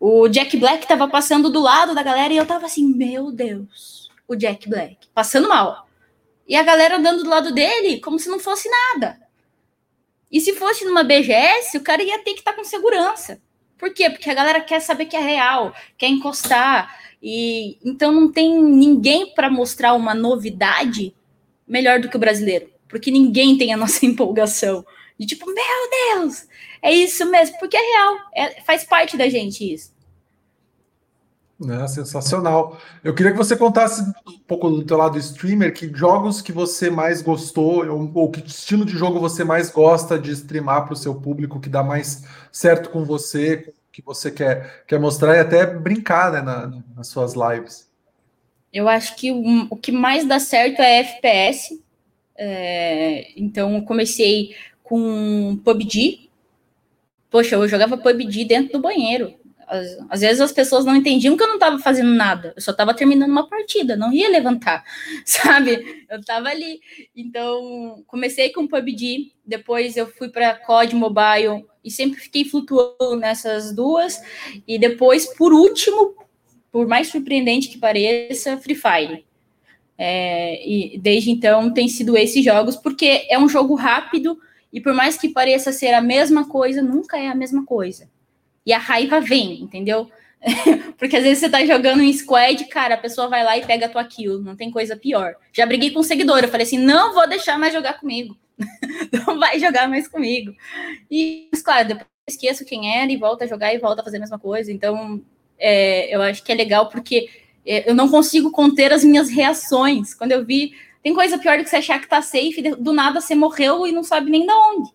o Jack Black tava passando do lado da galera e eu tava assim, meu Deus, o Jack Black, passando mal. E a galera andando do lado dele como se não fosse nada. E se fosse numa BGS, o cara ia ter que estar tá com segurança. Por quê? Porque a galera quer saber que é real, quer encostar. E então não tem ninguém para mostrar uma novidade melhor do que o brasileiro, porque ninguém tem a nossa empolgação. De tipo, meu Deus, é isso mesmo, porque é real, é, faz parte da gente isso.
É, sensacional. Eu queria que você contasse um pouco do teu lado streamer, que jogos que você mais gostou, ou, ou que estilo de jogo você mais gosta de streamar para o seu público, que dá mais certo com você, que você quer, quer mostrar e até brincar né, na, nas suas lives.
Eu acho que o, o que mais dá certo é FPS. É, então, eu comecei com PUBG. Poxa, eu jogava PUBG dentro do banheiro. Às, às vezes as pessoas não entendiam que eu não estava fazendo nada, eu só estava terminando uma partida, não ia levantar, sabe? Eu estava ali. Então, comecei com PUBG, depois eu fui para COD Mobile e sempre fiquei flutuando nessas duas. E depois, por último, por mais surpreendente que pareça, Free Fire. É, e desde então tem sido esses jogos, porque é um jogo rápido e por mais que pareça ser a mesma coisa, nunca é a mesma coisa. E a raiva vem, entendeu? Porque às vezes você tá jogando em squad, cara, a pessoa vai lá e pega a tua kill, não tem coisa pior. Já briguei com um seguidor, eu falei assim: não vou deixar mais jogar comigo. não vai jogar mais comigo. E, claro, depois esqueço quem era e volta a jogar e volta a fazer a mesma coisa. Então, é, eu acho que é legal porque é, eu não consigo conter as minhas reações. Quando eu vi tem coisa pior do que você achar que tá safe, do nada você morreu e não sabe nem de onde.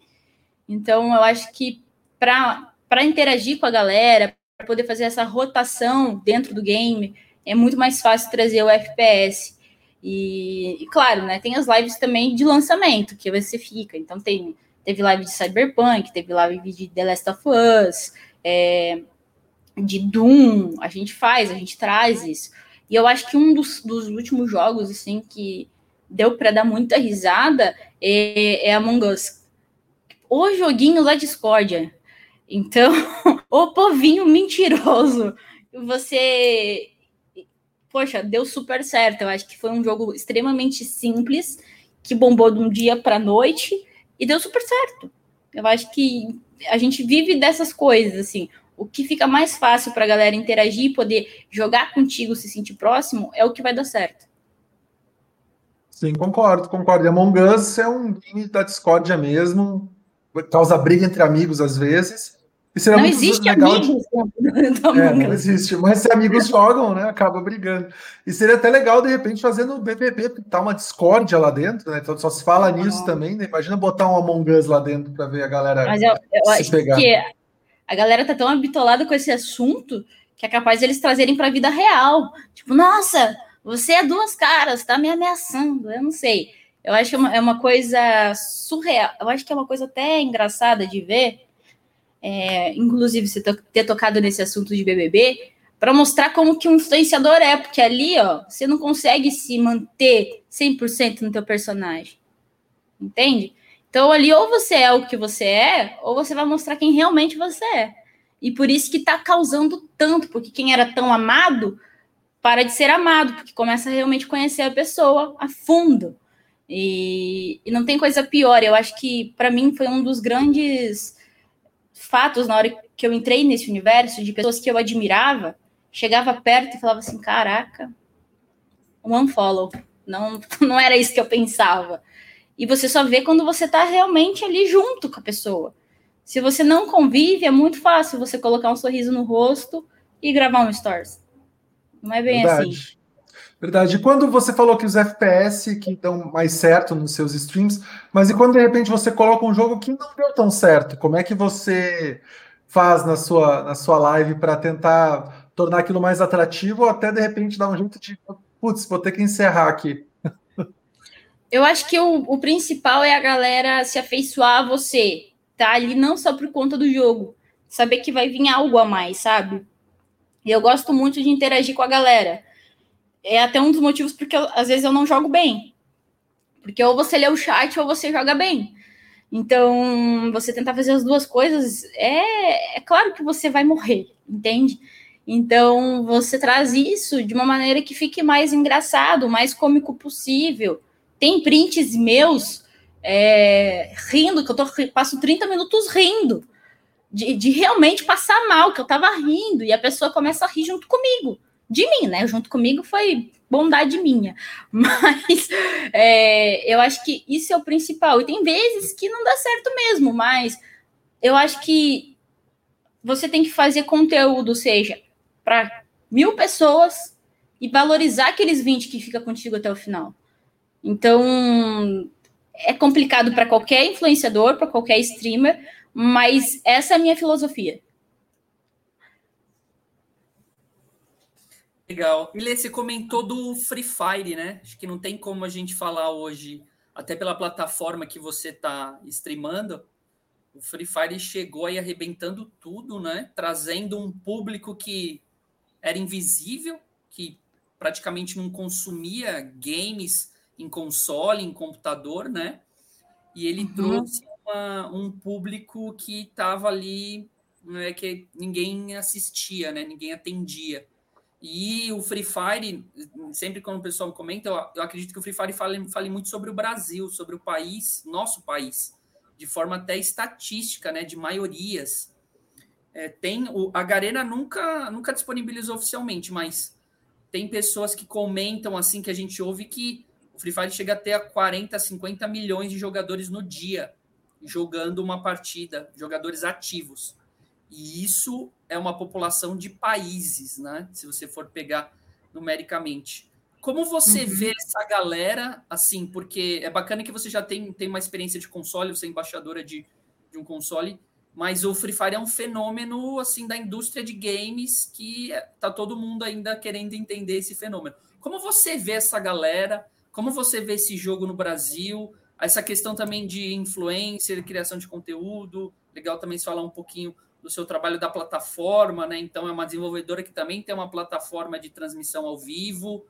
Então, eu acho que para interagir com a galera, para poder fazer essa rotação dentro do game, é muito mais fácil trazer o FPS. E, e, claro, né, tem as lives também de lançamento, que você fica. Então, tem, teve live de Cyberpunk, teve live de The Last of Us, é, de Doom, a gente faz, a gente traz isso. E eu acho que um dos, dos últimos jogos, assim, que deu para dar muita risada é, é Among Us. O joguinho da discórdia. Então, o povinho mentiroso. Você. Poxa, deu super certo. Eu acho que foi um jogo extremamente simples, que bombou de um dia para noite e deu super certo. Eu acho que a gente vive dessas coisas, assim. O que fica mais fácil para a galera interagir, poder jogar contigo, se sentir próximo, é o que vai dar certo.
Sim, concordo, concordo. E Among Us é um game da discórdia mesmo, causa briga entre amigos às vezes.
E seria não muito existe legal amigos.
De... É, não existe, mas se amigos jogam, né, acaba brigando. E seria até legal, de repente, fazer no BBB, porque tá uma discórdia lá dentro, né, então só se fala nisso também, né? imagina botar um Among Us lá dentro para ver a galera
mas eu, eu se pegar. que a galera tá tão habitolada com esse assunto que é capaz de eles trazerem para a vida real. Tipo, nossa, você é duas caras, tá me ameaçando. Eu não sei. Eu acho que é uma, é uma coisa surreal. Eu acho que é uma coisa até engraçada de ver. É, inclusive, você ter tocado nesse assunto de BBB, para mostrar como que um influenciador é, porque ali, ó, você não consegue se manter 100% no teu personagem. Entende? Então, ali, ou você é o que você é, ou você vai mostrar quem realmente você é. E por isso que tá causando tanto, porque quem era tão amado para de ser amado, porque começa a realmente conhecer a pessoa a fundo. E, e não tem coisa pior. Eu acho que, para mim, foi um dos grandes fatos na hora que eu entrei nesse universo de pessoas que eu admirava, chegava perto e falava assim: caraca, um unfollow. Não, não era isso que eu pensava. E você só vê quando você está realmente ali junto com a pessoa. Se você não convive, é muito fácil você colocar um sorriso no rosto e gravar um stories. Não é bem Verdade. assim.
Verdade. E quando você falou que os FPS que dão mais certo nos seus streams, mas e quando de repente você coloca um jogo que não deu tão certo, como é que você faz na sua, na sua live para tentar tornar aquilo mais atrativo ou até de repente dar um jeito de, putz, vou ter que encerrar aqui?
Eu acho que o, o principal é a galera se afeiçoar a você, tá ali não só por conta do jogo, saber que vai vir algo a mais, sabe? E eu gosto muito de interagir com a galera. É até um dos motivos porque eu, às vezes eu não jogo bem. Porque ou você lê o chat ou você joga bem. Então, você tentar fazer as duas coisas, é, é claro que você vai morrer, entende? Então, você traz isso de uma maneira que fique mais engraçado, mais cômico possível. Tem prints meus é, rindo, que eu tô, passo 30 minutos rindo, de, de, realmente passar mal, que eu tava rindo, e a pessoa começa a rir junto comigo, de mim, né? Junto comigo foi bondade minha. Mas é, eu acho que isso é o principal. E tem vezes que não dá certo mesmo, mas eu acho que você tem que fazer conteúdo, seja para mil pessoas e valorizar aqueles 20 que fica contigo até o final. Então, é complicado para qualquer influenciador, para qualquer streamer, mas essa é a minha filosofia.
Legal. Ilê, você comentou do Free Fire, né? Acho que não tem como a gente falar hoje, até pela plataforma que você está streamando. O Free Fire chegou aí arrebentando tudo, né? Trazendo um público que era invisível, que praticamente não consumia games em console, em computador, né? E ele uhum. trouxe uma, um público que estava ali, né, que ninguém assistia, né? Ninguém atendia. E o Free Fire, sempre quando o pessoal comenta, eu, eu acredito que o Free Fire fale, fale muito sobre o Brasil, sobre o país, nosso país, de forma até estatística, né, de maiorias. É, tem o, a Garena nunca nunca disponibilizou oficialmente, mas tem pessoas que comentam assim que a gente ouve que o Free Fire chega até a 40, 50 milhões de jogadores no dia jogando uma partida, jogadores ativos. E isso é uma população de países, né? Se você for pegar numericamente. Como você uhum. vê essa galera, assim, porque é bacana que você já tem, tem uma experiência de console, você é embaixadora de, de um console, mas o Free Fire é um fenômeno, assim, da indústria de games que tá todo mundo ainda querendo entender esse fenômeno. Como você vê essa galera? Como você vê esse jogo no Brasil? Essa questão também de influencer, criação de conteúdo, legal também se falar um pouquinho do seu trabalho da plataforma, né? Então é uma desenvolvedora que também tem uma plataforma de transmissão ao vivo.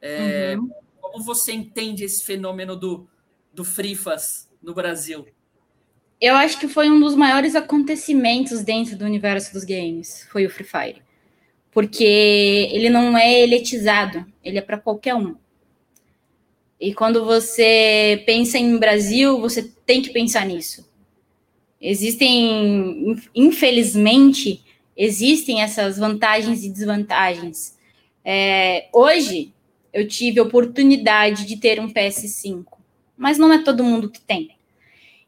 É, uhum. Como você entende esse fenômeno do, do Frifas no Brasil?
Eu acho que foi um dos maiores acontecimentos dentro do universo dos games, foi o Free Fire. Porque ele não é elitizado, ele é para qualquer um. E quando você pensa em Brasil, você tem que pensar nisso. Existem, infelizmente, existem essas vantagens e desvantagens. É, hoje, eu tive oportunidade de ter um PS5, mas não é todo mundo que tem.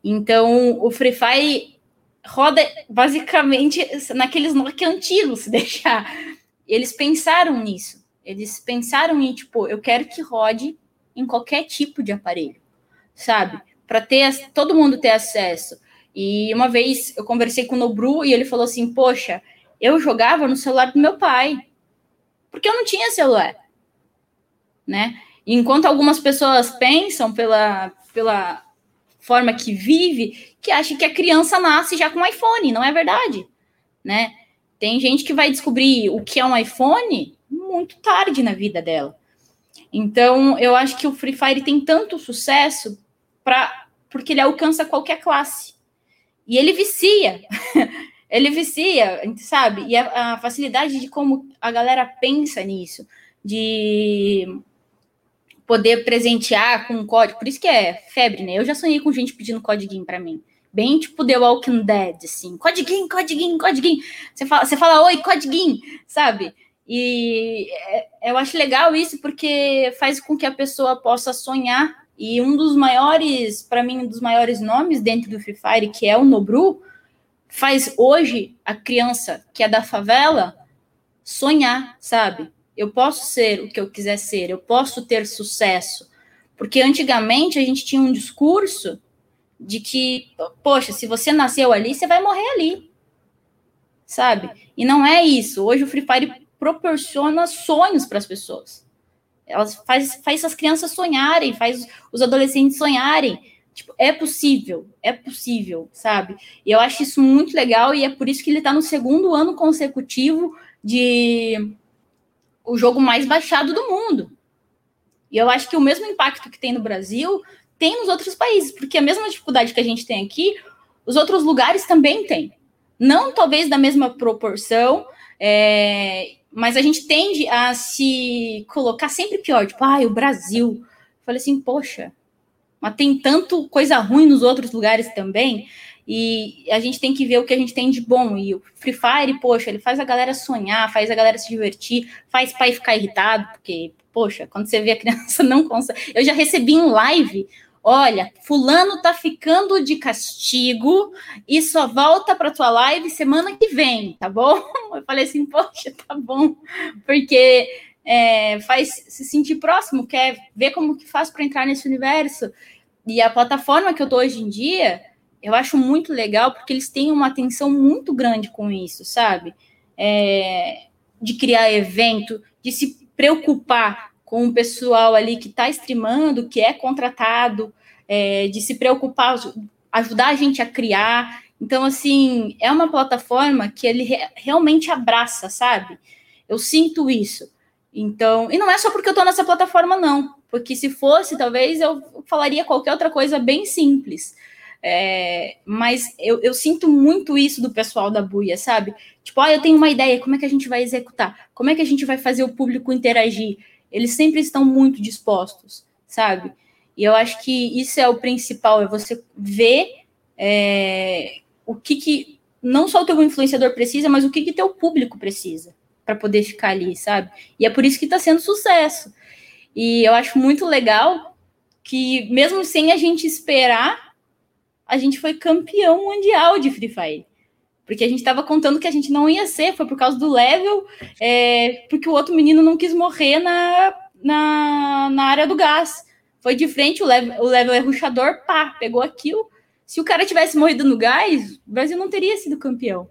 Então, o Free Fire roda basicamente naqueles Nokia antigos, se deixar. Eles pensaram nisso. Eles pensaram em, tipo, eu quero que rode em qualquer tipo de aparelho, sabe? Para ter todo mundo ter acesso. E uma vez eu conversei com o Nobru e ele falou assim: Poxa, eu jogava no celular do meu pai, porque eu não tinha celular, né? E enquanto algumas pessoas pensam pela, pela forma que vive, que acha que a criança nasce já com iPhone, não é verdade, né? Tem gente que vai descobrir o que é um iPhone muito tarde na vida dela. Então, eu acho que o Free Fire tem tanto sucesso para porque ele alcança qualquer classe. E ele vicia. ele vicia, sabe? E a, a, facilidade de como a galera pensa nisso, de poder presentear com um código. Por isso que é febre, né? Eu já sonhei com gente pedindo código para mim. Bem tipo The Walking Dead, assim. Codiguinho, codiguinho, codiguinho. Você fala, você fala oi, codiguinho, sabe? E é, eu acho legal isso porque faz com que a pessoa possa sonhar e um dos maiores, para mim, um dos maiores nomes dentro do Free Fire, que é o Nobru, faz hoje a criança que é da favela sonhar, sabe? Eu posso ser o que eu quiser ser, eu posso ter sucesso. Porque antigamente a gente tinha um discurso de que, poxa, se você nasceu ali, você vai morrer ali. Sabe? E não é isso. Hoje o Free Fire proporciona sonhos para as pessoas Elas faz, faz as crianças sonharem, faz os adolescentes sonharem. Tipo, é possível, é possível, sabe? E eu acho isso muito legal e é por isso que ele está no segundo ano consecutivo de o jogo mais baixado do mundo. E eu acho que o mesmo impacto que tem no Brasil tem nos outros países, porque a mesma dificuldade que a gente tem aqui, os outros lugares também têm. Não talvez da mesma proporção, é, mas a gente tende a se colocar sempre pior, tipo, ai, ah, o Brasil. Eu falei assim, poxa, mas tem tanto coisa ruim nos outros lugares também, e a gente tem que ver o que a gente tem de bom. E o Free Fire, poxa, ele faz a galera sonhar, faz a galera se divertir, faz pai ficar irritado, porque, poxa, quando você vê a criança não consegue. Eu já recebi em live olha, fulano tá ficando de castigo e só volta para tua live semana que vem, tá bom? Eu falei assim, poxa, tá bom, porque é, faz se sentir próximo, quer ver como que faz para entrar nesse universo. E a plataforma que eu tô hoje em dia, eu acho muito legal porque eles têm uma atenção muito grande com isso, sabe? É, de criar evento, de se preocupar com o pessoal ali que está streamando, que é contratado, é, de se preocupar, ajudar a gente a criar. Então, assim, é uma plataforma que ele re realmente abraça, sabe? Eu sinto isso. Então, e não é só porque eu estou nessa plataforma, não. Porque se fosse, talvez eu falaria qualquer outra coisa bem simples. É, mas eu, eu, sinto muito isso do pessoal da Buia, sabe? Tipo, ah, eu tenho uma ideia, como é que a gente vai executar? Como é que a gente vai fazer o público interagir? Eles sempre estão muito dispostos, sabe? E eu acho que isso é o principal, é você ver é, o que, que não só o teu influenciador precisa, mas o que, que teu público precisa para poder ficar ali, sabe? E é por isso que está sendo sucesso. E eu acho muito legal que, mesmo sem a gente esperar, a gente foi campeão mundial de Free Fire. Porque a gente estava contando que a gente não ia ser, foi por causa do level, é, porque o outro menino não quis morrer na, na, na área do gás. Foi de frente, o level, o level é ruxador, pá, pegou aquilo. Se o cara tivesse morrido no gás, o Brasil não teria sido campeão.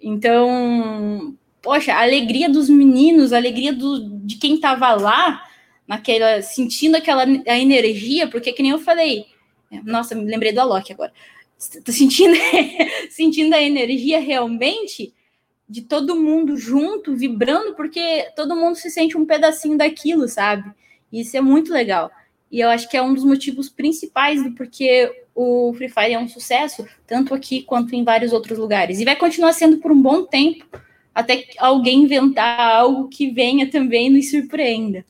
Então, poxa, a alegria dos meninos, a alegria do, de quem estava lá, naquela, sentindo aquela a energia, porque que nem eu falei, nossa, me lembrei do Alok agora sentindo, sentindo a energia realmente de todo mundo junto, vibrando, porque todo mundo se sente um pedacinho daquilo, sabe? Isso é muito legal. E eu acho que é um dos motivos principais do porquê o Free Fire é um sucesso, tanto aqui quanto em vários outros lugares. E vai continuar sendo por um bom tempo, até alguém inventar algo que venha também e nos surpreenda.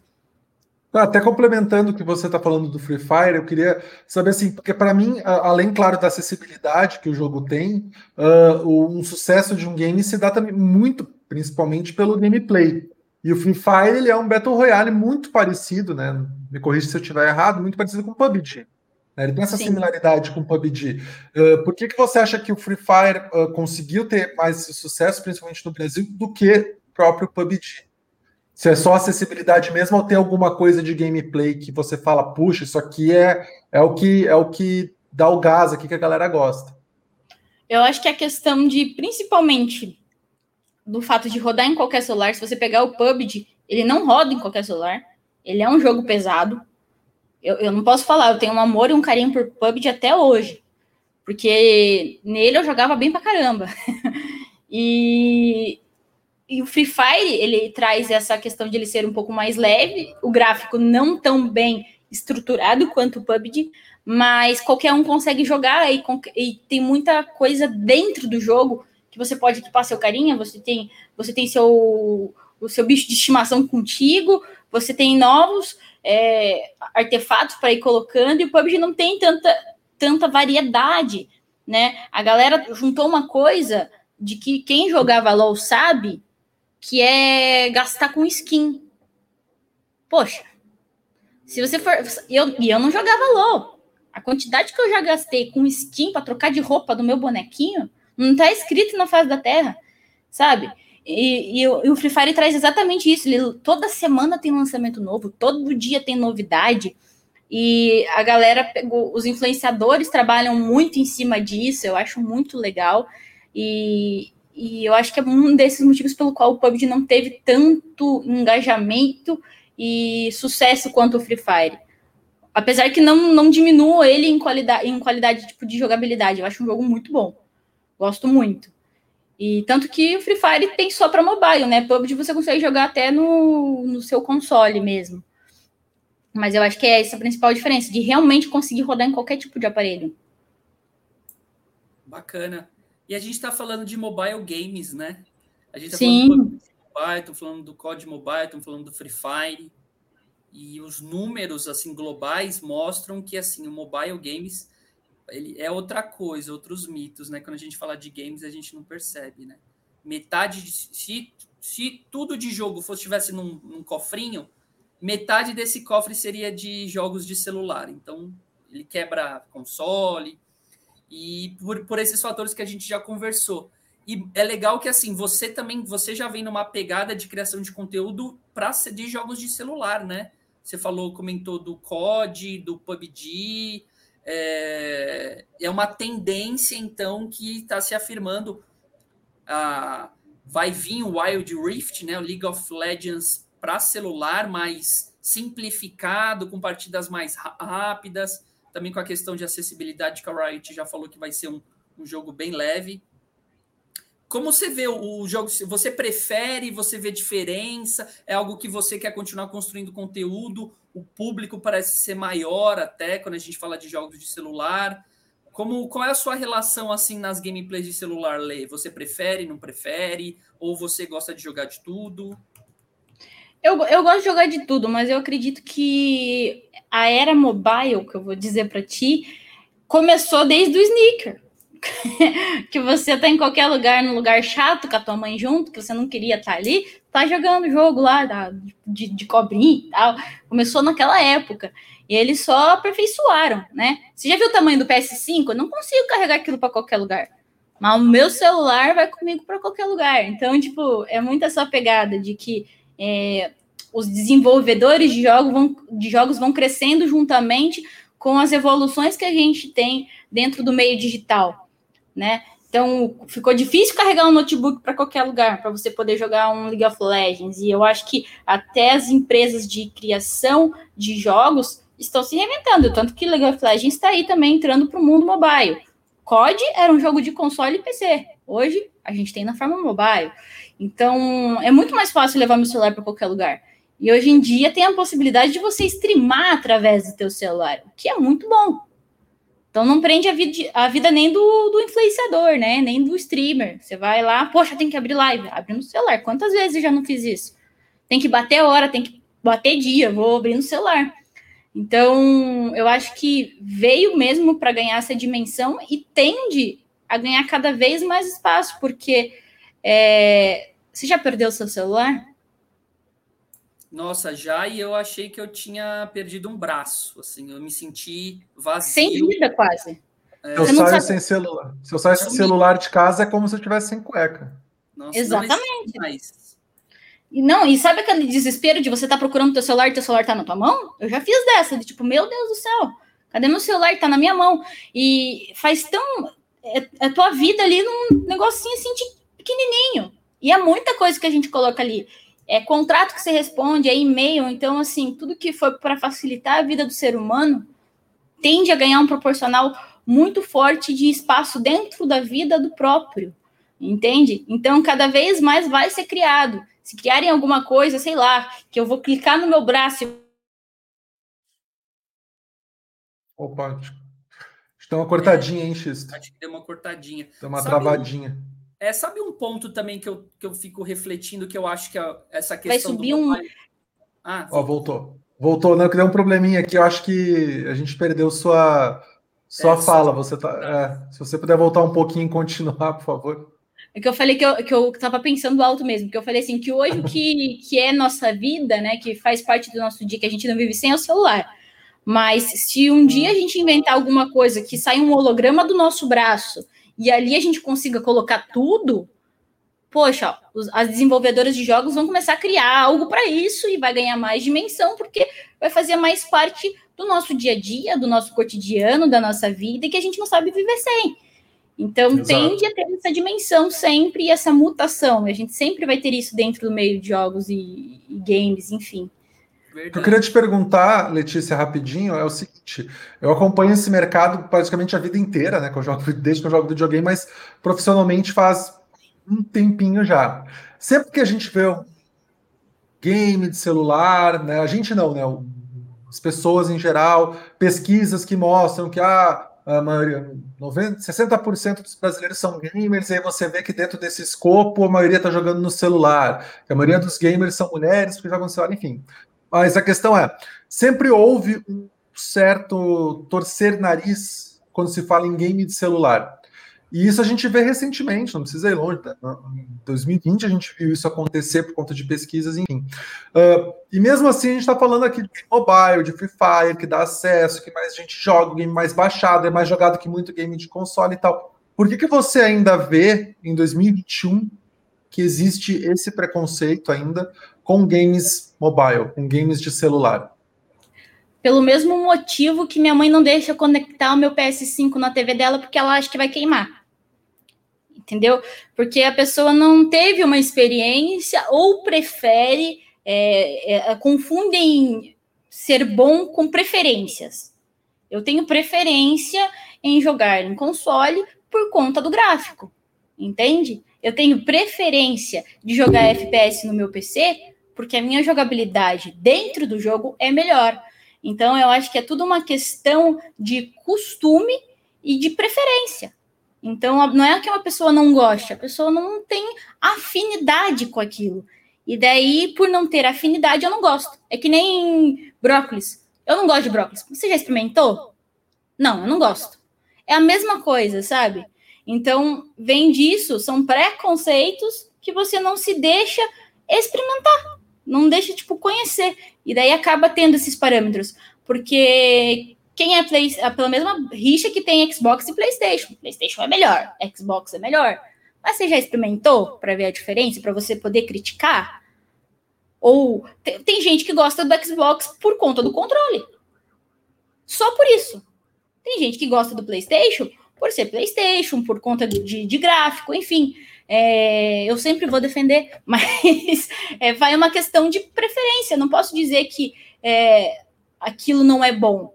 Ah, até complementando o que você está falando do Free Fire, eu queria saber assim, porque para mim, além, claro, da acessibilidade que o jogo tem, uh, um sucesso de um game se dá também muito, principalmente pelo gameplay. E o Free Fire ele é um Battle Royale muito parecido, né? Me corrija se eu estiver errado, muito parecido com o PUBG. Né? Ele tem essa Sim. similaridade com o PUBG. Uh, por que, que você acha que o Free Fire uh, conseguiu ter mais sucesso, principalmente no Brasil, do que o próprio PUBG? Se é só acessibilidade mesmo ou tem alguma coisa de gameplay que você fala, puxa, isso aqui é, é o que é o que dá o gás aqui que a galera gosta.
Eu acho que a questão de, principalmente, do fato de rodar em qualquer celular, se você pegar o PUBG, ele não roda em qualquer celular, ele é um jogo pesado. Eu, eu não posso falar, eu tenho um amor e um carinho por PUBG até hoje, porque nele eu jogava bem pra caramba. e e o Free Fire, ele traz essa questão de ele ser um pouco mais leve, o gráfico não tão bem estruturado quanto o PUBG, mas qualquer um consegue jogar e, e, tem muita coisa dentro do jogo que você pode equipar seu carinha, você tem, você tem seu, o seu bicho de estimação contigo, você tem novos é, artefatos para ir colocando, e o PUBG não tem tanta, tanta variedade, né? A galera juntou uma coisa de que quem jogava LOL sabe que é gastar com skin. Poxa, se você for. Eu, e eu não jogava LOL. A quantidade que eu já gastei com skin para trocar de roupa do meu bonequinho não tá escrito na face da terra, sabe? E, e, e, o Free Fire traz exatamente isso. Ele, toda semana tem lançamento novo, todo dia tem novidade. E a galera pegou, os influenciadores trabalham muito em cima disso, eu acho muito legal. E, e eu acho que é um desses motivos pelo qual o PUBG não teve tanto engajamento e sucesso quanto o Free Fire. Apesar que não, não diminua ele em qualidade, em qualidade tipo, de jogabilidade. Eu acho um jogo muito bom. Gosto muito. E tanto que o Free Fire tem só para mobile, né? PUBG você consegue jogar até no, no seu console mesmo. Mas eu acho que é essa a principal diferença, de realmente conseguir rodar em qualquer tipo de aparelho.
Bacana. E a gente está falando de mobile games, né? A gente está
falando do
mobile, tô falando do COD Mobile, estamos falando do Free Fire. E os números assim globais mostram que assim o mobile games ele é outra coisa, outros mitos, né? Quando a gente fala de games, a gente não percebe, né? Metade de, se, se tudo de jogo fosse tivesse num, num cofrinho, metade desse cofre seria de jogos de celular. Então, ele quebra console e por, por esses fatores que a gente já conversou. E é legal que assim, você também, você já vem numa pegada de criação de conteúdo para de jogos de celular, né? Você falou, comentou do COD, do PUBG. É, é uma tendência, então, que está se afirmando. Vai vir o Wild Rift, né, o League of Legends para celular, mais simplificado, com partidas mais rápidas, também com a questão de acessibilidade que a Riot já falou que vai ser um, um jogo bem leve. Como você vê o jogo? Você prefere? Você vê diferença? É algo que você quer continuar construindo conteúdo? O público parece ser maior até quando a gente fala de jogos de celular. Como qual é a sua relação assim nas gameplays de celular, Lê? Você prefere, não prefere? Ou você gosta de jogar de tudo?
Eu, eu gosto de jogar de tudo, mas eu acredito que a era mobile, que eu vou dizer para ti, começou desde o sneaker. que você tá em qualquer lugar, no lugar chato, com a tua mãe junto, que você não queria estar tá ali, tá jogando jogo lá da, de, de cobrinha e tal. Começou naquela época. E eles só aperfeiçoaram, né? Você já viu o tamanho do PS5? Eu não consigo carregar aquilo para qualquer lugar. Mas o meu celular vai comigo para qualquer lugar. Então, tipo, é muito essa pegada de que é, os desenvolvedores de, vão, de jogos vão crescendo juntamente com as evoluções que a gente tem dentro do meio digital né? Então, ficou difícil carregar um notebook para qualquer lugar, para você poder jogar um League of Legends. E eu acho que até as empresas de criação de jogos estão se reinventando. Tanto que League of Legends está aí também entrando para o mundo mobile. COD era um jogo de console e PC. Hoje, a gente tem na forma mobile. Então, é muito mais fácil levar meu celular para qualquer lugar. E hoje em dia tem a possibilidade de você streamar através do teu celular, o que é muito bom. Então não prende a vida, a vida nem do, do influenciador, né? Nem do streamer. Você vai lá, poxa, tem que abrir live. Abre no celular. Quantas vezes eu já não fiz isso? Tem que bater hora, tem que bater dia, vou abrir no celular. Então, eu acho que veio mesmo para ganhar essa dimensão e tende a ganhar cada vez mais espaço, porque é, você já perdeu seu celular?
Nossa, já e eu achei que eu tinha perdido um braço, assim, eu me senti vazio.
Sem vida, quase.
É, eu saio sabe... sem celular. Se eu saio sem celular de casa, é como se eu estivesse sem cueca.
Nossa, Exatamente. Não, e não, e sabe aquele desespero de você estar tá procurando teu celular e teu celular tá na tua mão? Eu já fiz dessa, de tipo, meu Deus do céu, cadê meu celular? Tá na minha mão. E faz tão. É, é tua vida ali num negocinho assim de pequenininho. E é muita coisa que a gente coloca ali é contrato que você responde, é e-mail, então assim, tudo que for para facilitar a vida do ser humano tende a ganhar um proporcional muito forte de espaço dentro da vida do próprio, entende? Então, cada vez mais vai ser criado. Se criarem alguma coisa, sei lá, que eu vou clicar no meu braço.
Opa, deu uma cortadinha, hein, Xisto?
Acho que deu uma cortadinha.
Deu uma Sabe travadinha.
É, sabe um ponto também que eu, que eu fico refletindo, que eu acho que é essa questão.
Vai subir um.
Ah, Ó, voltou. Voltou, não, que deu um probleminha aqui. Eu acho que a gente perdeu sua, sua é, fala. Você tá, é, se você puder voltar um pouquinho e continuar, por favor.
É que eu falei que eu, que eu tava pensando alto mesmo, que eu falei assim, que hoje o que, que é nossa vida, né, que faz parte do nosso dia, que a gente não vive sem é o celular. Mas se um dia a gente inventar alguma coisa que sai um holograma do nosso braço e ali a gente consiga colocar tudo, poxa, os, as desenvolvedoras de jogos vão começar a criar algo para isso e vai ganhar mais dimensão, porque vai fazer mais parte do nosso dia a dia, do nosso cotidiano, da nossa vida, e que a gente não sabe viver sem. Então, Exato. tende a ter essa dimensão sempre e essa mutação. A gente sempre vai ter isso dentro do meio de jogos e, e games, enfim.
Verdade. Eu queria te perguntar, Letícia, rapidinho, é o seguinte: eu acompanho esse mercado praticamente a vida inteira, né? Que eu jogo desde que eu jogo videogame, mas profissionalmente faz um tempinho já. Sempre que a gente vê game de celular, né? A gente não, né? As pessoas em geral, pesquisas que mostram que ah, a maioria, 90, 60% dos brasileiros são gamers, e aí você vê que dentro desse escopo a maioria está jogando no celular, a maioria dos gamers são mulheres que jogam no celular, enfim. Mas a questão é, sempre houve um certo torcer nariz quando se fala em game de celular. E isso a gente vê recentemente, não precisa ir longe. Né? Em 2020 a gente viu isso acontecer por conta de pesquisas, enfim. Uh, e mesmo assim a gente está falando aqui de mobile, de Free Fire, que dá acesso, que mais gente joga, game mais baixado, é mais jogado que muito game de console e tal. Por que, que você ainda vê em 2021 que existe esse preconceito ainda com games mobile, com games de celular?
Pelo mesmo motivo que minha mãe não deixa conectar o meu PS5 na TV dela porque ela acha que vai queimar. Entendeu? Porque a pessoa não teve uma experiência ou prefere, é, é, confundem ser bom com preferências. Eu tenho preferência em jogar em console por conta do gráfico, entende? Eu tenho preferência de jogar FPS no meu PC porque a minha jogabilidade dentro do jogo é melhor. Então, eu acho que é tudo uma questão de costume e de preferência. Então, não é que uma pessoa não goste, a pessoa não tem afinidade com aquilo. E daí, por não ter afinidade, eu não gosto. É que nem brócolis. Eu não gosto de brócolis. Você já experimentou? Não, eu não gosto. É a mesma coisa, sabe? Então, vem disso, são preconceitos que você não se deixa experimentar não deixa, tipo, conhecer. E daí acaba tendo esses parâmetros. Porque quem é Play, pela mesma rixa que tem Xbox e PlayStation. PlayStation é melhor, Xbox é melhor. Mas você já experimentou para ver a diferença, para você poder criticar? Ou tem, tem, gente que gosta do Xbox por conta do controle. Só por isso. Tem gente que gosta do PlayStation por ser PlayStation, por conta de, de, de gráfico, enfim. É, eu sempre vou defender, mas é, vai uma questão de preferência. Não posso dizer que é, aquilo não é bom.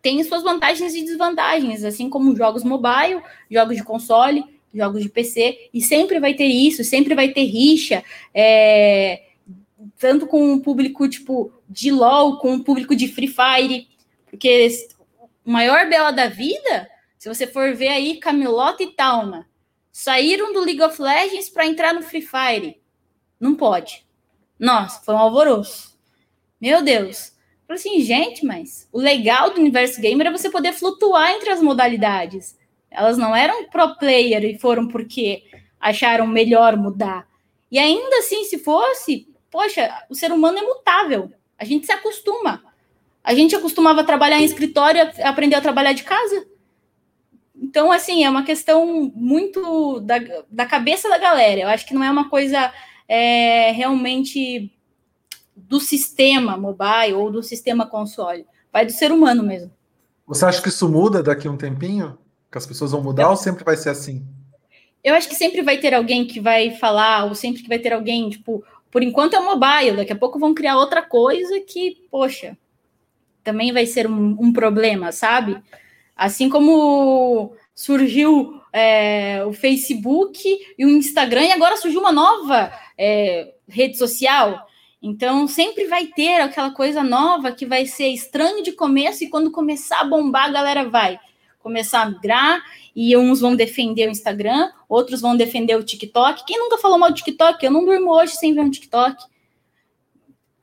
Tem suas vantagens e desvantagens, assim como jogos mobile, jogos de console, jogos de PC, e sempre vai ter isso, sempre vai ter rixa, é, tanto com o público tipo de LOL, com o público de Free Fire, porque o maior bela da vida, se você for ver aí Camelota e Talma, saíram do League of Legends para entrar no Free Fire. Não pode. Nossa, foi um alvoroço. Meu Deus. Falei assim, gente, mas o legal do universo gamer é você poder flutuar entre as modalidades. Elas não eram pro player e foram porque acharam melhor mudar. E ainda assim, se fosse, poxa, o ser humano é mutável. A gente se acostuma. A gente acostumava a trabalhar em escritório, aprendeu a trabalhar de casa. Então, assim, é uma questão muito da, da cabeça da galera. Eu acho que não é uma coisa é, realmente do sistema mobile ou do sistema console. Vai do ser humano mesmo.
Você acha que isso muda daqui a um tempinho? Que as pessoas vão mudar eu, ou sempre vai ser assim?
Eu acho que sempre vai ter alguém que vai falar, ou sempre que vai ter alguém, tipo, por enquanto é mobile, daqui a pouco vão criar outra coisa que, poxa, também vai ser um, um problema, sabe? Assim como surgiu é, o Facebook e o Instagram, e agora surgiu uma nova é, rede social. Então, sempre vai ter aquela coisa nova que vai ser estranho de começo, e quando começar a bombar, a galera vai começar a migrar, e uns vão defender o Instagram, outros vão defender o TikTok. Quem nunca falou mal do TikTok? Eu não durmo hoje sem ver um TikTok.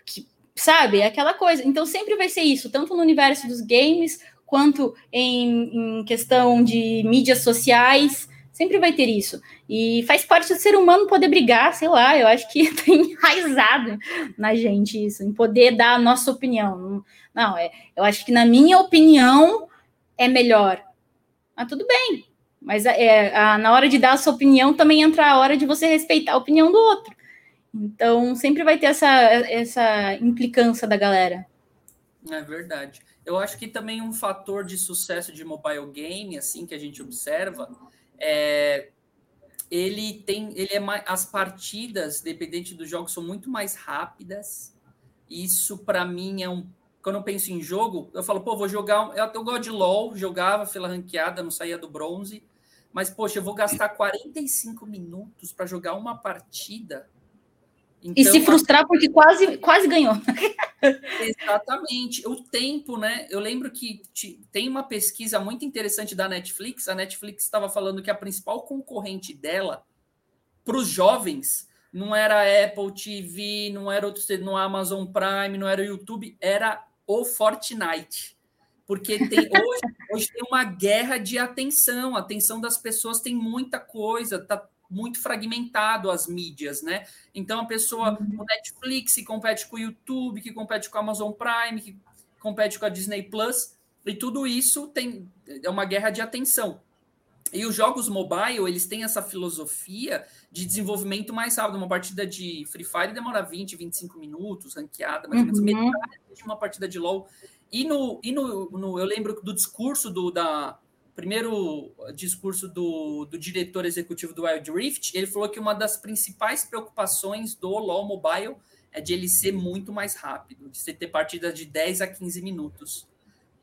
Que, sabe? É aquela coisa. Então, sempre vai ser isso, tanto no universo dos games, quanto em, em questão de mídias sociais, sempre vai ter isso. E faz parte do ser humano poder brigar, sei lá, eu acho que tem enraizado na gente isso, em poder dar a nossa opinião. Não, é, eu acho que na minha opinião é melhor. Mas tudo bem. Mas é, a, na hora de dar a sua opinião também entra a hora de você respeitar a opinião do outro. Então sempre vai ter essa, essa implicância da galera.
É verdade. Eu acho que também um fator de sucesso de mobile game, assim, que a gente observa, é ele tem, ele é mais, as partidas, dependente do jogo, são muito mais rápidas Isso para mim é um quando eu penso em jogo, eu falo, pô, vou jogar. Eu, eu gosto de LOL, jogava pela ranqueada, não saía do bronze. Mas, poxa, eu vou gastar 45 minutos para jogar uma partida.
Então, e se então, frustrar porque quase, quase ganhou.
Exatamente. O tempo, né? Eu lembro que tem uma pesquisa muito interessante da Netflix. A Netflix estava falando que a principal concorrente dela para os jovens não era a Apple TV, não era outro, no Amazon Prime, não era o YouTube, era o Fortnite. Porque tem, hoje, hoje tem uma guerra de atenção, a atenção das pessoas tem muita coisa, tá muito fragmentado as mídias, né? Então a pessoa, uhum. o Netflix que compete com o YouTube, que compete com a Amazon Prime, que compete com a Disney Plus, e tudo isso tem é uma guerra de atenção. E os jogos mobile, eles têm essa filosofia de desenvolvimento mais rápido. Uma partida de Free Fire demora 20, 25 minutos, ranqueada, mais ou menos uhum. metade de uma partida de LoL. E, no, e no, no, eu lembro do discurso do da primeiro discurso do, do diretor executivo do Wild Rift, ele falou que uma das principais preocupações do LoL Mobile é de ele ser muito mais rápido, de você ter partidas de 10 a 15 minutos.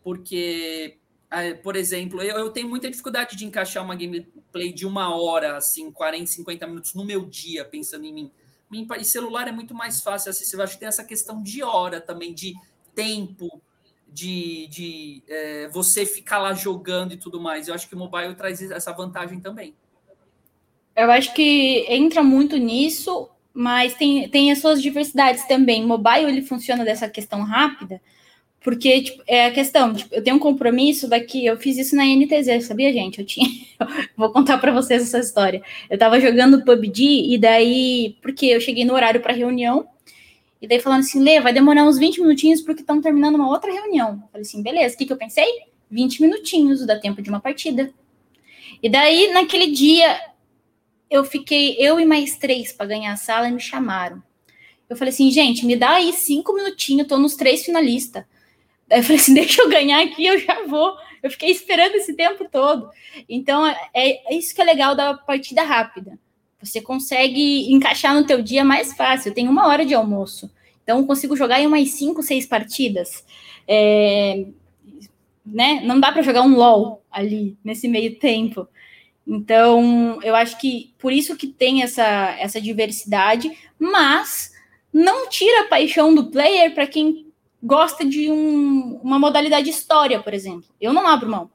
Porque ah, por exemplo, eu, eu, tenho muita dificuldade de encaixar uma gameplay de uma hora, assim, 40, 50 minutos no meu dia, pensando em mim. E celular é muito mais fácil acessível. Acho que tem essa questão de hora também, de tempo, de, de é, você ficar lá jogando e tudo mais. Eu acho que o mobile traz essa vantagem também.
Eu acho que entra muito nisso, mas tem, tem as suas diversidades também. Mobile ele funciona dessa questão rápida, porque, tipo, é a questão, tipo, eu tenho um compromisso daqui, eu fiz isso na NTZ, sabia, gente? Eu tinha. Vou contar para vocês essa história. Eu tava jogando PUBG e daí, porque eu cheguei no horário para reunião, e daí falando assim, Lê, vai demorar uns 20 minutinhos porque estão terminando uma outra reunião. Eu falei assim, beleza, o que, que eu pensei? 20 minutinhos, dá tempo de uma partida. E daí, naquele dia, eu fiquei, eu e mais três para ganhar a sala e me chamaram. Eu falei assim, gente, me dá aí cinco minutinhos, tô nos três finalistas. Aí eu falei assim, deixa eu ganhar aqui, eu já vou. Eu fiquei esperando esse tempo todo. Então, é, é isso que é legal da partida rápida. Você consegue encaixar no teu dia mais fácil. Eu tenho uma hora de almoço. Então, consigo jogar em umas cinco, seis partidas. É, né? Não dá para jogar um LOL ali, nesse meio tempo. Então, eu acho que por isso que tem essa, essa diversidade, mas não tira a paixão do player para quem gosta de um, uma modalidade história, por exemplo. Eu não abro mão.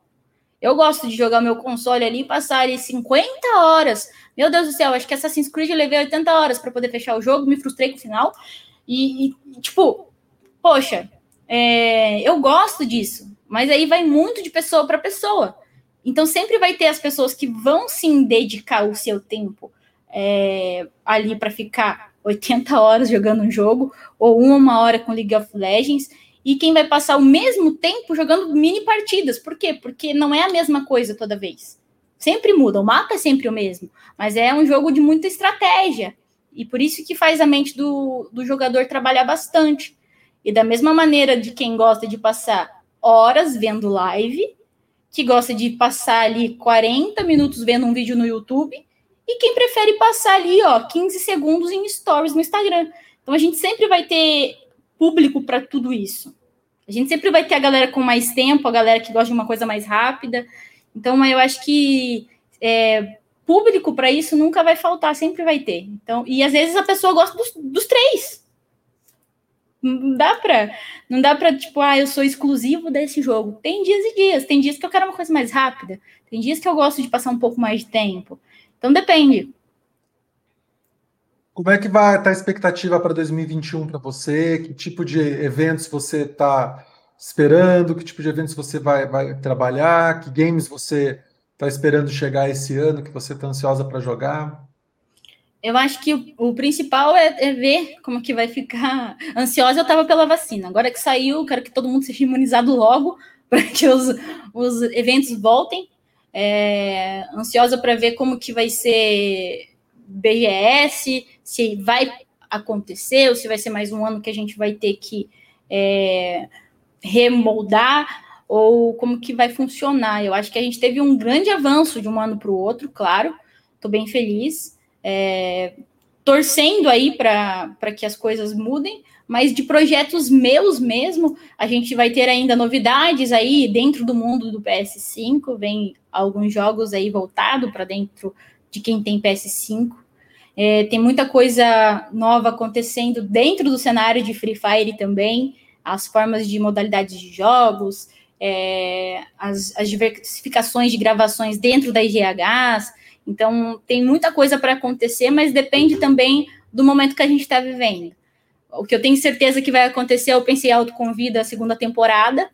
Eu gosto de jogar meu console ali e passar ali 50 horas. Meu Deus do céu, acho que Assassin's Creed eu levei 80 horas para poder fechar o jogo, me frustrei com o final. E, e tipo, poxa, é, eu gosto disso, mas aí vai muito de pessoa para pessoa. Então sempre vai ter as pessoas que vão sim dedicar o seu tempo é, ali para ficar 80 horas jogando um jogo, ou uma hora com League of Legends, e quem vai passar o mesmo tempo jogando mini partidas. Por quê? Porque não é a mesma coisa toda vez. Sempre muda, o mapa é sempre o mesmo, mas é um jogo de muita estratégia. E por isso que faz a mente do, do jogador trabalhar bastante. E da mesma maneira de quem gosta de passar horas vendo live, que gosta de passar ali 40 minutos vendo um vídeo no YouTube, e quem prefere passar ali, ó, 15 segundos em stories no Instagram. Então a gente sempre vai ter público para tudo isso. A gente sempre vai ter a galera com mais tempo, a galera que gosta de uma coisa mais rápida. Então eu acho que é, público para isso nunca vai faltar, sempre vai ter. Então, e às vezes a pessoa gosta dos, dos três. Não dá para, não dá para tipo, ah, eu sou exclusivo desse jogo. Tem dias e dias, tem dias que eu quero uma coisa mais rápida, tem dias que eu gosto de passar um pouco mais de tempo. Então depende.
Como é que vai estar tá a expectativa para 2021 para você? Que tipo de eventos você está esperando? Que tipo de eventos você vai, vai trabalhar? Que games você está esperando chegar esse ano que você está ansiosa para jogar?
Eu acho que o, o principal é, é, ver como que vai ficar. Ansiosa eu estava pela vacina. Agora que saiu, quero que todo mundo seja imunizado logo para que os, os eventos voltem. É, ansiosa para ver como que vai ser BGS, se vai acontecer, ou se vai ser mais um ano que a gente vai ter que é, remoldar, ou como que vai funcionar. Eu acho que a gente teve um grande avanço de um ano para o outro, claro, estou bem feliz, é, torcendo aí para que as coisas mudem, Mas de projetos meus mesmo, a gente vai ter ainda novidades aí dentro do mundo do PS5. Vem alguns jogos aí voltado para dentro de quem tem PS5. É, tem muita coisa nova acontecendo dentro do cenário de Free Fire também, as formas de modalidades de jogos, é, as, as, diversificações de gravações dentro das GHs. Então, tem muita coisa para acontecer, mas depende também do momento que a gente está vivendo. O que eu tenho certeza que vai acontecer é o Pensei Alto Convida a segunda temporada,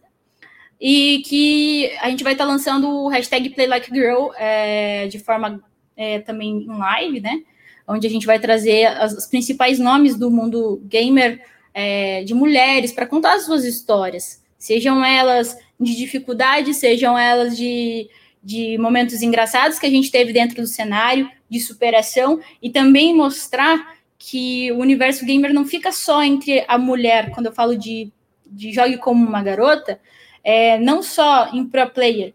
e que a gente vai estar tá lançando o hashtag Play Like Girl é, de forma é, também em live, né? Onde a gente vai trazer as, os principais nomes do mundo gamer é, de mulheres para contar as suas histórias, sejam elas de dificuldade, sejam elas de, de momentos engraçados que a gente teve dentro do cenário, de superação, e também mostrar que o universo gamer não fica só entre a mulher, quando eu falo de, de jogue como uma garota, é, não só em pro player,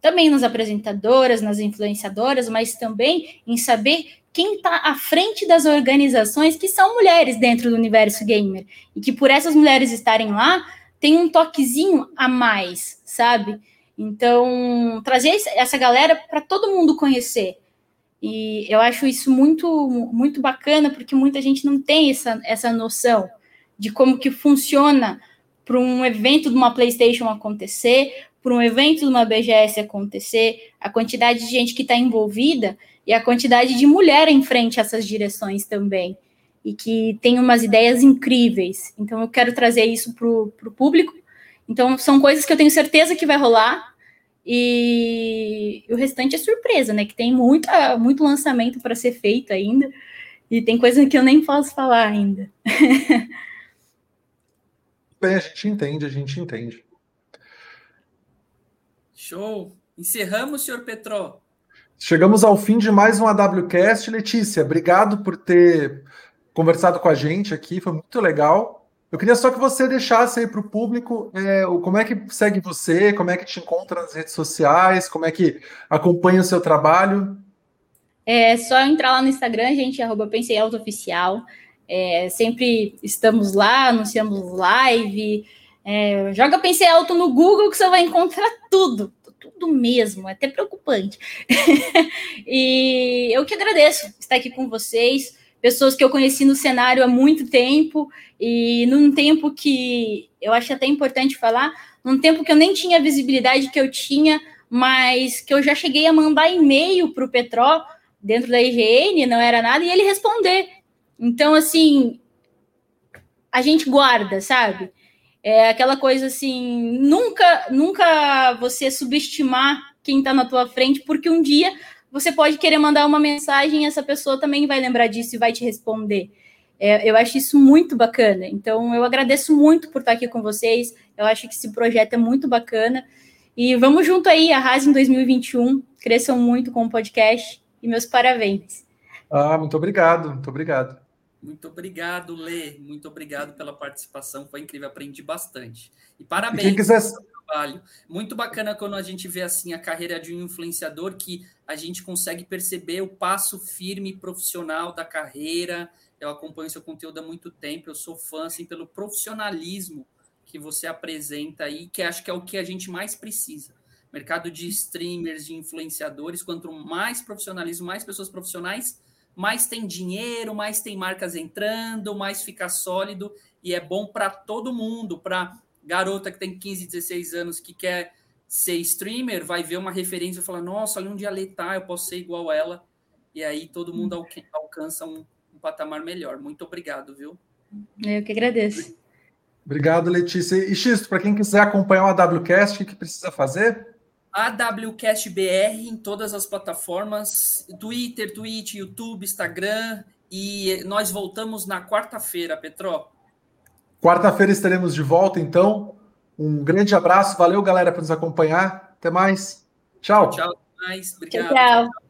também nas apresentadoras, nas influenciadoras, mas também em saber quem está à frente das organizações que são mulheres dentro do universo gamer. E que por essas mulheres estarem lá, tem um toquezinho a mais, sabe? Então, trazer essa galera para todo mundo conhecer. E eu acho isso muito, muito bacana, porque muita gente não tem essa, essa noção de como que funciona para um evento de uma PlayStation acontecer, para um evento de uma BGS acontecer, a quantidade de gente que está envolvida e a quantidade de mulher em frente a essas direções também, e que tem umas ideias incríveis. Então, eu quero trazer isso para o público. Então, são coisas que eu tenho certeza que vai rolar, e o restante é surpresa, né? Que tem muita, muito lançamento para ser feito ainda, e tem coisa que eu nem posso falar ainda.
Bem, a gente entende, a gente entende.
Show! Encerramos, senhor Petró.
Chegamos ao fim de mais um AWCast. Letícia, obrigado por ter conversado com a gente aqui, foi muito legal. Eu queria só que você deixasse aí para o público é, como é que segue você, como é que te encontra nas redes sociais, como é que acompanha o seu trabalho.
É só entrar lá no Instagram, gente, arroba Pensei Alto Oficial. É, sempre estamos lá, anunciamos live. É, joga Pensei Alto no Google que você vai encontrar tudo, tudo mesmo, é até preocupante. e eu que agradeço estar aqui com vocês, pessoas que eu conheci no cenário há muito tempo, e num tempo que eu acho até importante falar, num tempo que eu nem tinha a visibilidade que eu tinha, mas que eu já cheguei a mandar e-mail para o Petró dentro da IGN, não era nada, e ele responder. Então, assim, a gente guarda, sabe? É aquela coisa assim, nunca, nunca você subestimar quem está na tua frente, porque um dia você pode querer mandar uma mensagem e essa pessoa também vai lembrar disso e vai te responder. É, eu acho isso muito bacana. Então, eu agradeço muito por estar aqui com vocês. Eu acho que esse projeto é muito bacana. E vamos junto aí, arrasem em 2021. Cresçam muito com o podcast. E meus parabéns.
Ah, muito obrigado, muito obrigado.
Muito obrigado, Lê. Muito obrigado pela participação. Foi incrível, aprendi bastante. E parabéns e quem quiser... pelo trabalho. Muito bacana quando a gente vê assim a carreira de um influenciador que a gente consegue perceber o passo firme profissional da carreira. Eu acompanho seu conteúdo há muito tempo, eu sou fã assim, pelo profissionalismo que você apresenta aí, que acho que é o que a gente mais precisa. Mercado de streamers, de influenciadores, quanto mais profissionalismo, mais pessoas profissionais, mais tem dinheiro, mais tem marcas entrando, mais fica sólido e é bom para todo mundo, para garota que tem 15, 16 anos que quer ser streamer, vai ver uma referência e falar: "Nossa, ali um dia tá, eu posso ser igual a ela". E aí todo mundo alcança um, um patamar melhor. Muito obrigado, viu?
Eu que agradeço.
Obrigado, Letícia. E Xisto, para quem quiser acompanhar o AWCast, o que precisa fazer?
AWCastBR em todas as plataformas, Twitter, Twitch, YouTube, Instagram. E nós voltamos na quarta-feira, Petró.
Quarta-feira estaremos de volta, então. Um grande abraço. Valeu, galera, por nos acompanhar. Até mais. Tchau.
Tchau. Mais. Obrigado.
tchau. tchau.